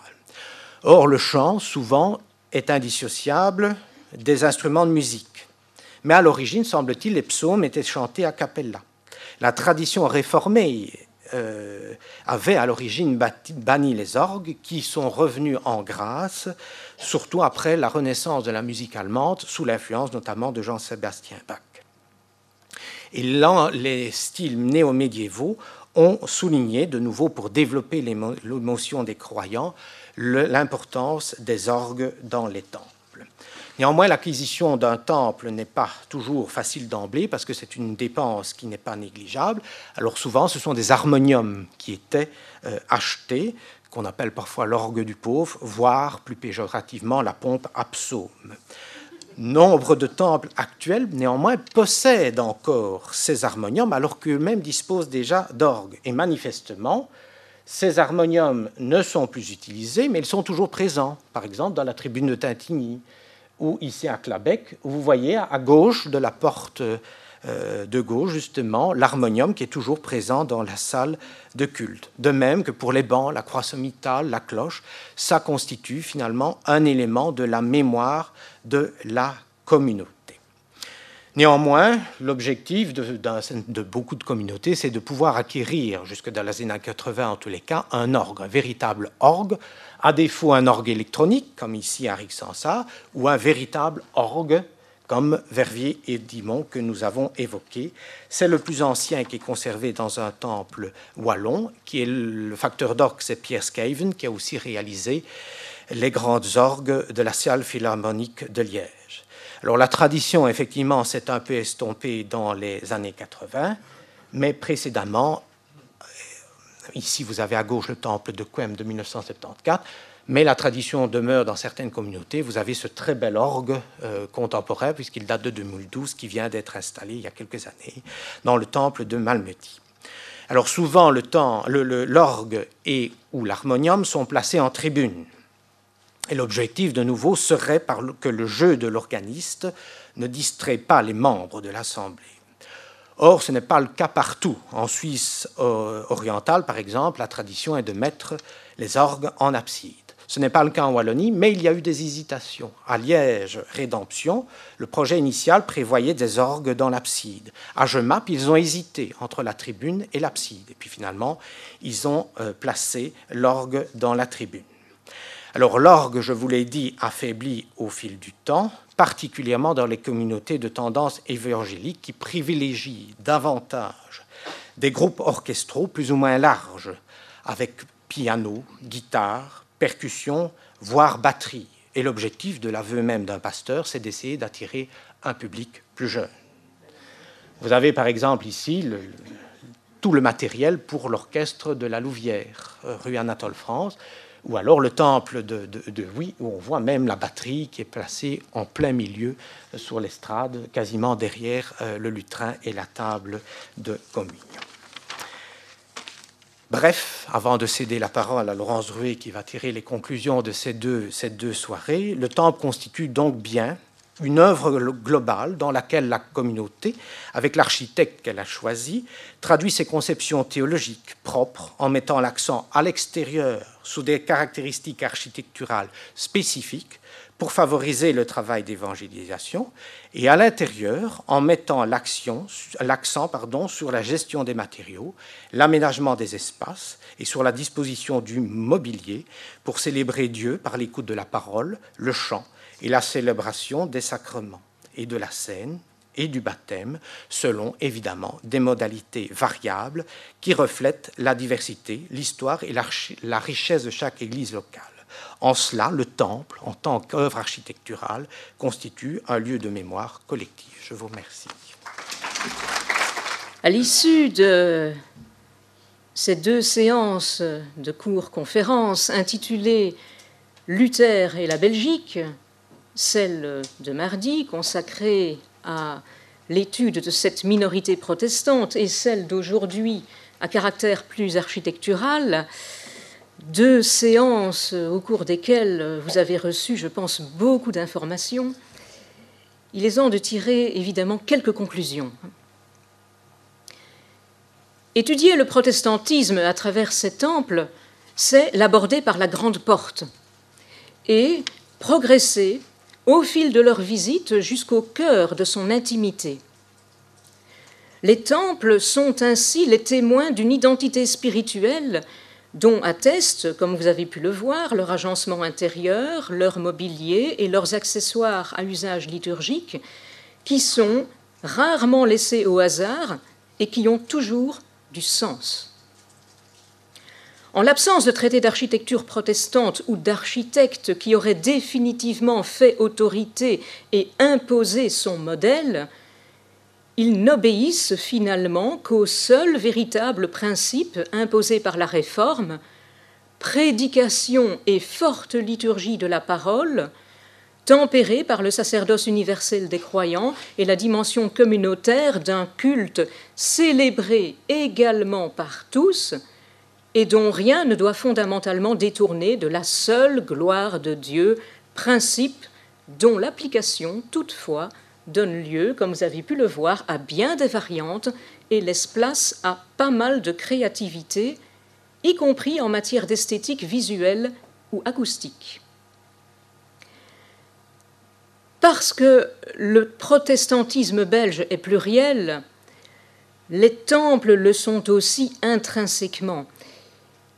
[SPEAKER 4] Or, le chant, souvent, est indissociable des instruments de musique. Mais à l'origine, semble-t-il, les psaumes étaient chantés a cappella. La tradition réformée euh, avait à l'origine banni les orgues qui sont revenus en grâce, surtout après la renaissance de la musique allemande, sous l'influence notamment de Jean-Sébastien Bach. Et les styles néo-médiévaux ont souligné, de nouveau pour développer l'émotion des croyants, l'importance des orgues dans les temps. Néanmoins, l'acquisition d'un temple n'est pas toujours facile d'emblée parce que c'est une dépense qui n'est pas négligeable. Alors souvent, ce sont des harmoniums qui étaient euh, achetés, qu'on appelle parfois l'orgue du pauvre, voire plus péjorativement la pompe à Nombre de temples actuels, néanmoins, possèdent encore ces harmoniums alors qu'eux-mêmes disposent déjà d'orgues. Et manifestement, ces harmoniums ne sont plus utilisés, mais ils sont toujours présents, par exemple dans la tribune de Tintigny, ou ici à Clabec, vous voyez à gauche de la porte euh, de gauche, justement, l'harmonium qui est toujours présent dans la salle de culte. De même que pour les bancs, la croix sommitale, la cloche, ça constitue finalement un élément de la mémoire de la communauté. Néanmoins, l'objectif de, beaucoup de communautés, c'est de pouvoir acquérir, jusque dans les années 80 en tous les cas, un orgue, un véritable orgue, à défaut un orgue électronique, comme ici à Rixensart, ou un véritable orgue, comme Verviers et Dimon que nous avons évoqué. C'est le plus ancien qui est conservé dans un temple wallon, qui est le facteur d'orgue, c'est Pierre Scaven, qui a aussi réalisé les grandes orgues de la salle philharmonique de Liège. Alors la tradition, effectivement, s'est un peu estompée dans les années 80, mais précédemment, Ici, vous avez à gauche le temple de Quem de 1974, mais la tradition demeure dans certaines communautés. Vous avez ce très bel orgue euh, contemporain, puisqu'il date de 2012, qui vient d'être installé il y a quelques années dans le temple de Malmedy. Alors souvent, l'orgue et ou l'harmonium sont placés en tribune. Et l'objectif, de nouveau, serait que le jeu de l'organiste ne distrait pas les membres de l'Assemblée. Or, ce n'est pas le cas partout. En Suisse euh, orientale, par exemple, la tradition est de mettre les orgues en abside. Ce n'est pas le cas en Wallonie, mais il y a eu des hésitations. À Liège, Rédemption, le projet initial prévoyait des orgues dans l'abside. À Gemap, ils ont hésité entre la tribune et l'abside. Et puis finalement, ils ont euh, placé l'orgue dans la tribune. Alors l'orgue, je vous l'ai dit, affaiblit au fil du temps, particulièrement dans les communautés de tendance évangélique qui privilégient davantage des groupes orchestraux plus ou moins larges, avec piano, guitare, percussion, voire batterie. Et l'objectif de l'aveu même d'un pasteur, c'est d'essayer d'attirer un public plus jeune. Vous avez par exemple ici tout le matériel pour l'orchestre de la Louvière, rue Anatole France, ou alors le temple de, de, Oui, où on voit même la batterie qui est placée en plein milieu euh, sur l'estrade, quasiment derrière euh, le lutrin et la table de communion. Bref, avant de céder la parole à Laurence Drouet qui va tirer les conclusions de ces deux, ces deux soirées, le temple constitue donc bien une œuvre globale dans laquelle la communauté, avec l'architecte qu'elle a choisi, traduit ses conceptions théologiques propres propre en mettant l'accent à l'extérieur sur des caractéristiques architecturales spécifiques pour favoriser le travail d'évangélisation et à l'intérieur en mettant l'accent sur la gestion des matériaux, l'aménagement des espaces et sur la disposition du mobilier pour célébrer Dieu par l'écoute de la parole, le chant et la célébration des sacrements et de la scène et du baptême, selon évidemment des modalités variables qui reflètent la diversité, l'histoire et la richesse de chaque église locale. En cela, le temple, en tant qu'œuvre architecturale, constitue un lieu de mémoire collective. Je vous remercie.
[SPEAKER 2] À l'issue de ces deux séances de cours-conférences intitulées Luther et la Belgique, celle de mardi consacrée à l'étude de cette minorité protestante et celle d'aujourd'hui à caractère plus architectural, deux séances au cours desquelles vous avez reçu, je pense, beaucoup d'informations, il est temps de tirer évidemment quelques conclusions. Étudier le protestantisme à travers ces temples, c'est l'aborder par la grande porte et progresser au fil de leur visite jusqu'au cœur de son intimité. Les temples sont ainsi les témoins d'une identité spirituelle dont attestent, comme vous avez pu le voir, leur agencement intérieur, leur mobilier et leurs accessoires à usage liturgique, qui sont rarement laissés au hasard et qui ont toujours du sens. En l'absence de traités d'architecture protestante ou d'architectes qui auraient définitivement fait autorité et imposé son modèle, ils n'obéissent finalement qu'au seul véritable principe imposé par la Réforme, prédication et forte liturgie de la parole, tempérée par le sacerdoce universel des croyants et la dimension communautaire d'un culte célébré également par tous, et dont rien ne doit fondamentalement détourner de la seule gloire de Dieu, principe dont l'application, toutefois, donne lieu, comme vous avez pu le voir, à bien des variantes et laisse place à pas mal de créativité, y compris en matière d'esthétique visuelle ou acoustique. Parce que le protestantisme belge est pluriel, les temples le sont aussi intrinsèquement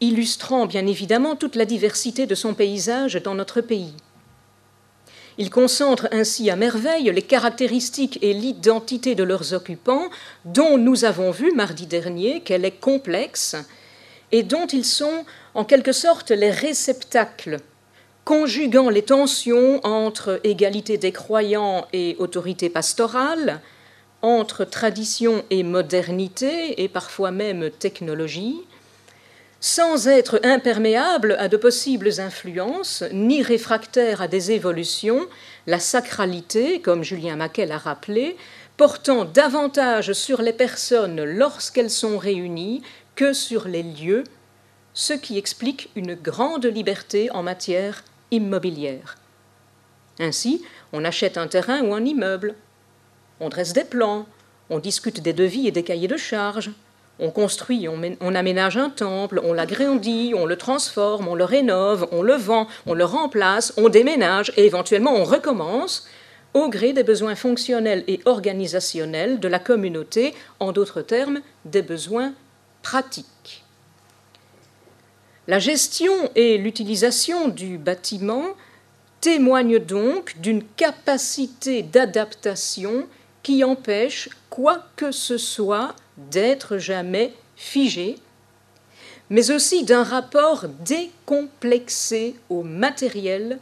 [SPEAKER 2] illustrant bien évidemment toute la diversité de son paysage dans notre pays. Il concentre ainsi à merveille les caractéristiques et l'identité de leurs occupants, dont nous avons vu mardi dernier qu'elle est complexe et dont ils sont en quelque sorte les réceptacles, conjuguant les tensions entre égalité des croyants et autorité pastorale, entre tradition et modernité et parfois même technologie, sans être imperméable à de possibles influences, ni réfractaire à des évolutions, la sacralité, comme Julien Maquet l'a rappelé, portant davantage sur les personnes lorsqu'elles sont réunies que sur les lieux, ce qui explique une grande liberté en matière immobilière. Ainsi, on achète un terrain ou un immeuble, on dresse des plans, on discute des devis et des cahiers de charges, on construit, on, aménage un temple, on l'agrandit, on le transforme, on le rénove, on le vend, on le remplace, on déménage et éventuellement on recommence au gré des besoins fonctionnels et organisationnels de la communauté, en d'autres termes, des besoins pratiques. La gestion et l'utilisation du bâtiment témoignent donc d'une capacité d'adaptation qui empêche quoi que ce soit d'être jamais figé, mais aussi d'un rapport décomplexé au matériel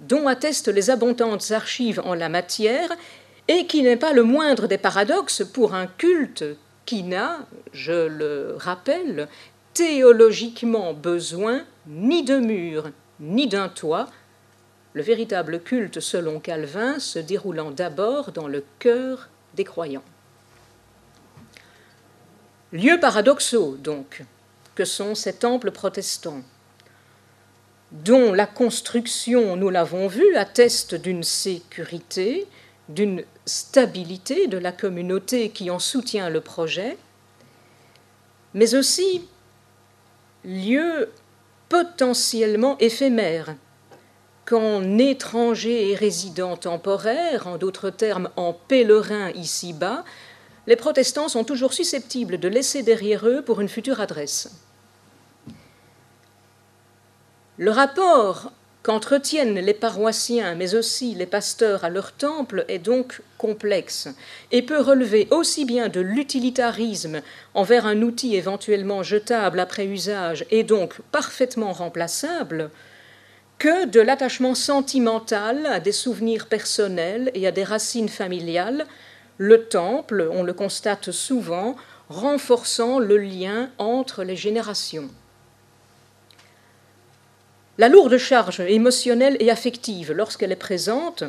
[SPEAKER 2] dont attestent les abondantes archives en la matière et qui n'est pas le moindre des paradoxes pour un culte qui n'a, je le rappelle, théologiquement besoin ni de murs ni d'un toit, le véritable culte selon Calvin se déroulant d'abord dans le cœur des croyants. Lieux paradoxaux, donc, que sont ces temples protestants, dont la construction, nous l'avons vu, atteste d'une sécurité, d'une stabilité de la communauté qui en soutient le projet, mais aussi lieu potentiellement éphémère, qu'en étranger et résident temporaire, en d'autres termes en pèlerin ici-bas, les protestants sont toujours susceptibles de laisser derrière eux pour une future adresse. Le rapport qu'entretiennent les paroissiens, mais aussi les pasteurs à leur temple, est donc complexe et peut relever aussi bien de l'utilitarisme envers un outil éventuellement jetable après usage et donc parfaitement remplaçable, que de l'attachement sentimental à des souvenirs personnels et à des racines familiales, le temple, on le constate souvent, renforçant le lien entre les générations. La lourde charge émotionnelle et affective, lorsqu'elle est présente,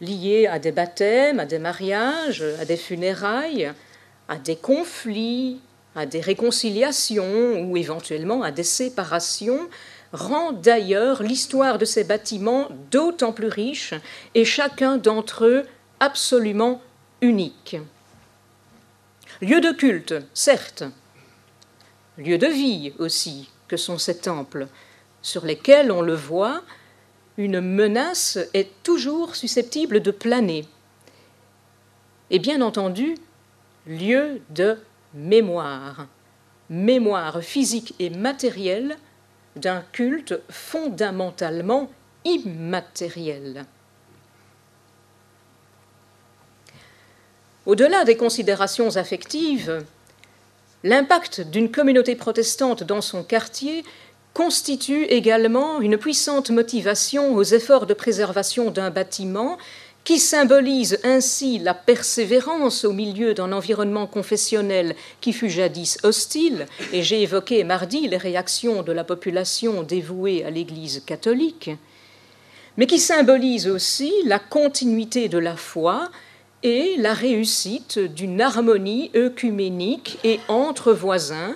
[SPEAKER 2] liée à des baptêmes, à des mariages, à des funérailles, à des conflits, à des réconciliations ou éventuellement à des séparations, rend d'ailleurs l'histoire de ces bâtiments d'autant plus riche et chacun d'entre eux absolument unique. Lieu de culte, certes, lieu de vie aussi, que sont ces temples, sur lesquels, on le voit, une menace est toujours susceptible de planer. Et bien entendu, lieu de mémoire, mémoire physique et matérielle d'un culte fondamentalement immatériel. Au-delà des considérations affectives, l'impact d'une communauté protestante dans son quartier constitue également une puissante motivation aux efforts de préservation d'un bâtiment qui symbolise ainsi la persévérance au milieu d'un environnement confessionnel qui fut jadis hostile, et j'ai évoqué mardi les réactions de la population dévouée à l'Église catholique, mais qui symbolise aussi la continuité de la foi et la réussite d'une harmonie œcuménique et entre voisins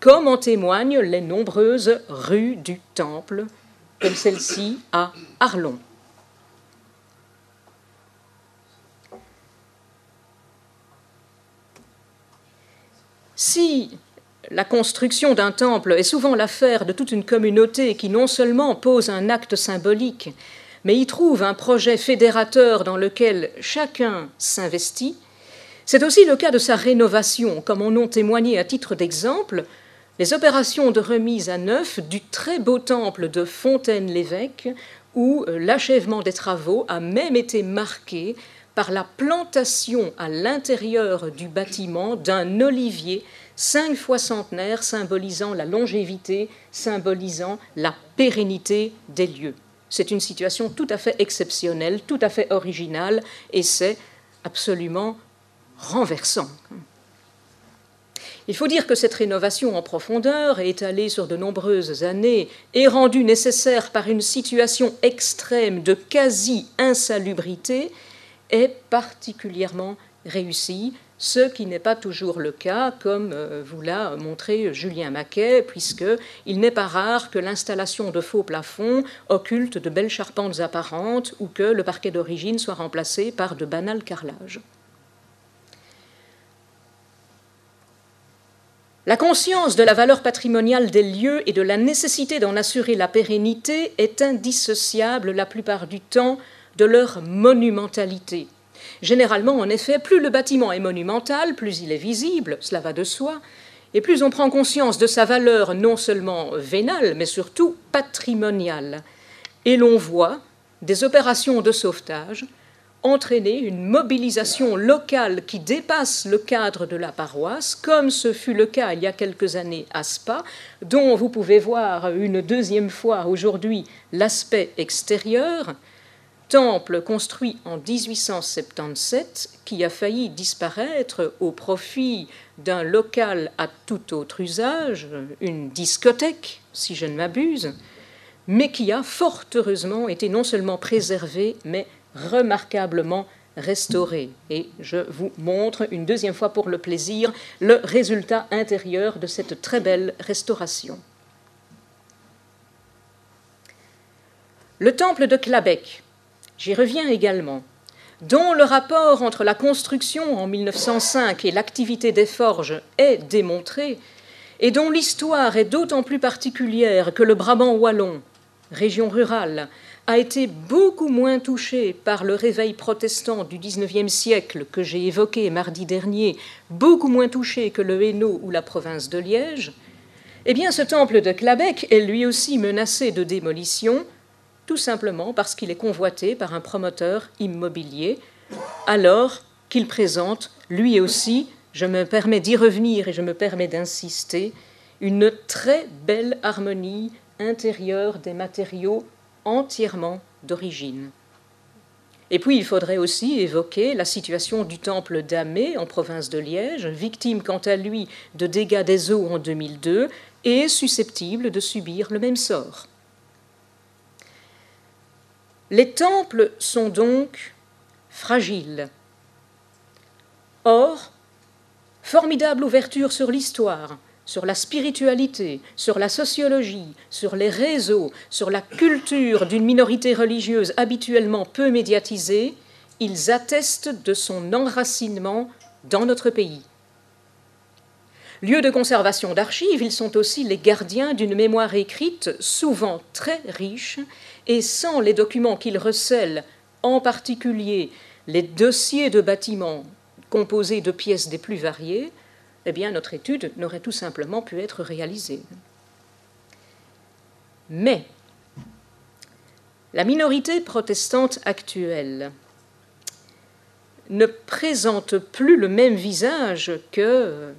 [SPEAKER 2] comme en témoignent les nombreuses rues du Temple, comme celle-ci à Arlon. Si la construction d'un temple est souvent l'affaire de toute une communauté qui non seulement pose un acte symbolique, mais y trouve un projet fédérateur dans lequel chacun s'investit, c'est aussi le cas de sa rénovation, comme en ont témoigné à titre d'exemple les opérations de remise à neuf du très beau temple de Fontaine-l'Évêque, où euh, l'achèvement des travaux a même été marqué par la plantation à l'intérieur du bâtiment d'un olivier cinq fois centenaire symbolisant la longévité, symbolisant la pérennité des lieux. C'est une situation tout à fait exceptionnelle, tout à fait originale, et c'est absolument renversant. Il faut dire que cette rénovation en profondeur, étalée sur de nombreuses années, est rendue nécessaire par une situation extrême de quasi-insalubrité, est particulièrement réussie, ce qui n'est pas toujours le cas, comme euh, vous l'a montré Julien Maquet, puisqu'il n'est pas rare que l'installation de faux plafonds occulte de belles charpentes apparentes ou que le parquet d'origine soit remplacé par de banals carrelages. La conscience de la valeur patrimoniale des lieux et de la nécessité d'en assurer la pérennité est indissociable la plupart du temps de leur monumentalité. Généralement, en effet, plus le bâtiment est monumental, plus il est visible, cela va de soi, et plus on prend conscience de sa valeur non seulement vénale, mais surtout patrimoniale. Et l'on voit des opérations de sauvetage entraîner une mobilisation locale qui dépasse le cadre de la paroisse, comme ce fut le cas il y a quelques années à Spa, dont vous pouvez voir une deuxième fois aujourd'hui l'aspect extérieur, temple construit en 1877 qui a failli disparaître au profit d'un local à tout autre usage, une discothèque, si je ne m'abuse, mais qui a fort heureusement été non seulement préservé, mais remarquablement restauré. Et je vous montre une deuxième fois pour le plaisir le résultat intérieur de cette très belle restauration. Le temple de Clabec, j'y reviens également, dont le rapport entre la construction en 1905 et l'activité des forges est démontré, et dont l'histoire est d'autant plus particulière que le Brabant wallon, région rurale, a été beaucoup moins touché par le réveil protestant du XIXe siècle que j'ai évoqué mardi dernier, beaucoup moins touché que le Hainaut ou la province de Liège, eh bien ce temple de Clabec est lui aussi menacé de démolition, tout simplement parce qu'il est convoité par un promoteur immobilier, alors qu'il présente lui aussi, je me permets d'y revenir et je me permets d'insister, une très belle harmonie intérieure des matériaux entièrement d'origine. Et puis il faudrait aussi évoquer la situation du temple d'Amé en province de Liège, victime quant à lui de dégâts des eaux en 2002 et susceptible de subir le même sort. Les temples sont donc fragiles. Or, formidable ouverture sur l'histoire, sur la spiritualité, sur la sociologie, sur les réseaux, sur la culture d'une minorité religieuse habituellement peu médiatisée, ils attestent de son enracinement dans notre pays. Lieu de conservation d'archives, ils sont aussi les gardiens d'une mémoire écrite souvent très riche et sans les documents qu'ils recèlent, en particulier les dossiers de bâtiments composés de pièces des plus variées, eh bien notre étude n'aurait tout simplement pu être réalisée. Mais la minorité protestante actuelle ne présente plus le même visage que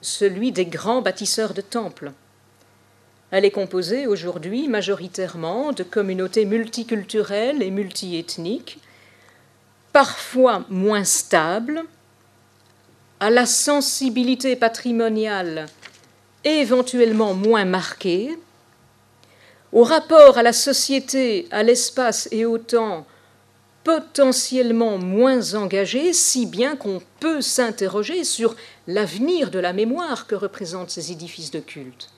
[SPEAKER 2] celui des grands bâtisseurs de temples. Elle est composée aujourd'hui majoritairement de communautés multiculturelles et multiethniques, parfois moins stables, à la sensibilité patrimoniale éventuellement moins marquée, au rapport à la société, à l'espace et au temps potentiellement moins engagé, si bien qu'on peut s'interroger sur l'avenir de la mémoire que représentent ces édifices de culte.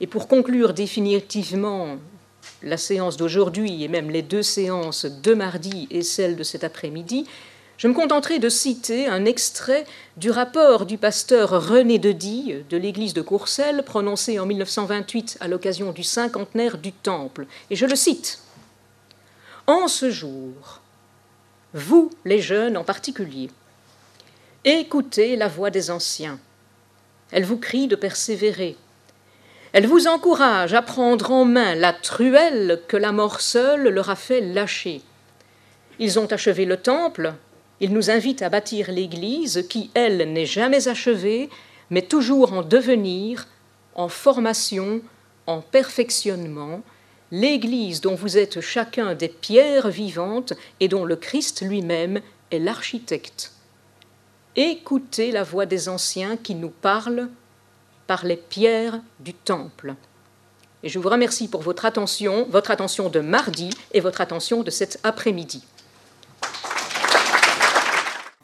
[SPEAKER 2] Et pour conclure définitivement la séance d'aujourd'hui et même les deux séances de mardi et celle de cet après-midi, je me contenterai de citer un extrait du rapport du pasteur René de Die de l'église de Courcelles, prononcé en 1928 à l'occasion du cinquantenaire du Temple. Et je le cite. En ce jour, vous, les jeunes en particulier, écoutez la voix des anciens. Elle vous crie de persévérer. Elle vous encourage à prendre en main la truelle que la mort seule leur a fait lâcher. Ils ont achevé le temple, il nous invite à bâtir l'Église qui, elle, n'est jamais achevée, mais toujours en devenir, en formation, en perfectionnement, l'Église dont vous êtes chacun des pierres vivantes et dont le Christ lui-même est l'architecte. Écoutez la voix des anciens qui nous parlent par les pierres du temple. Et je vous remercie pour votre attention, votre attention de mardi et votre attention de cet après-midi.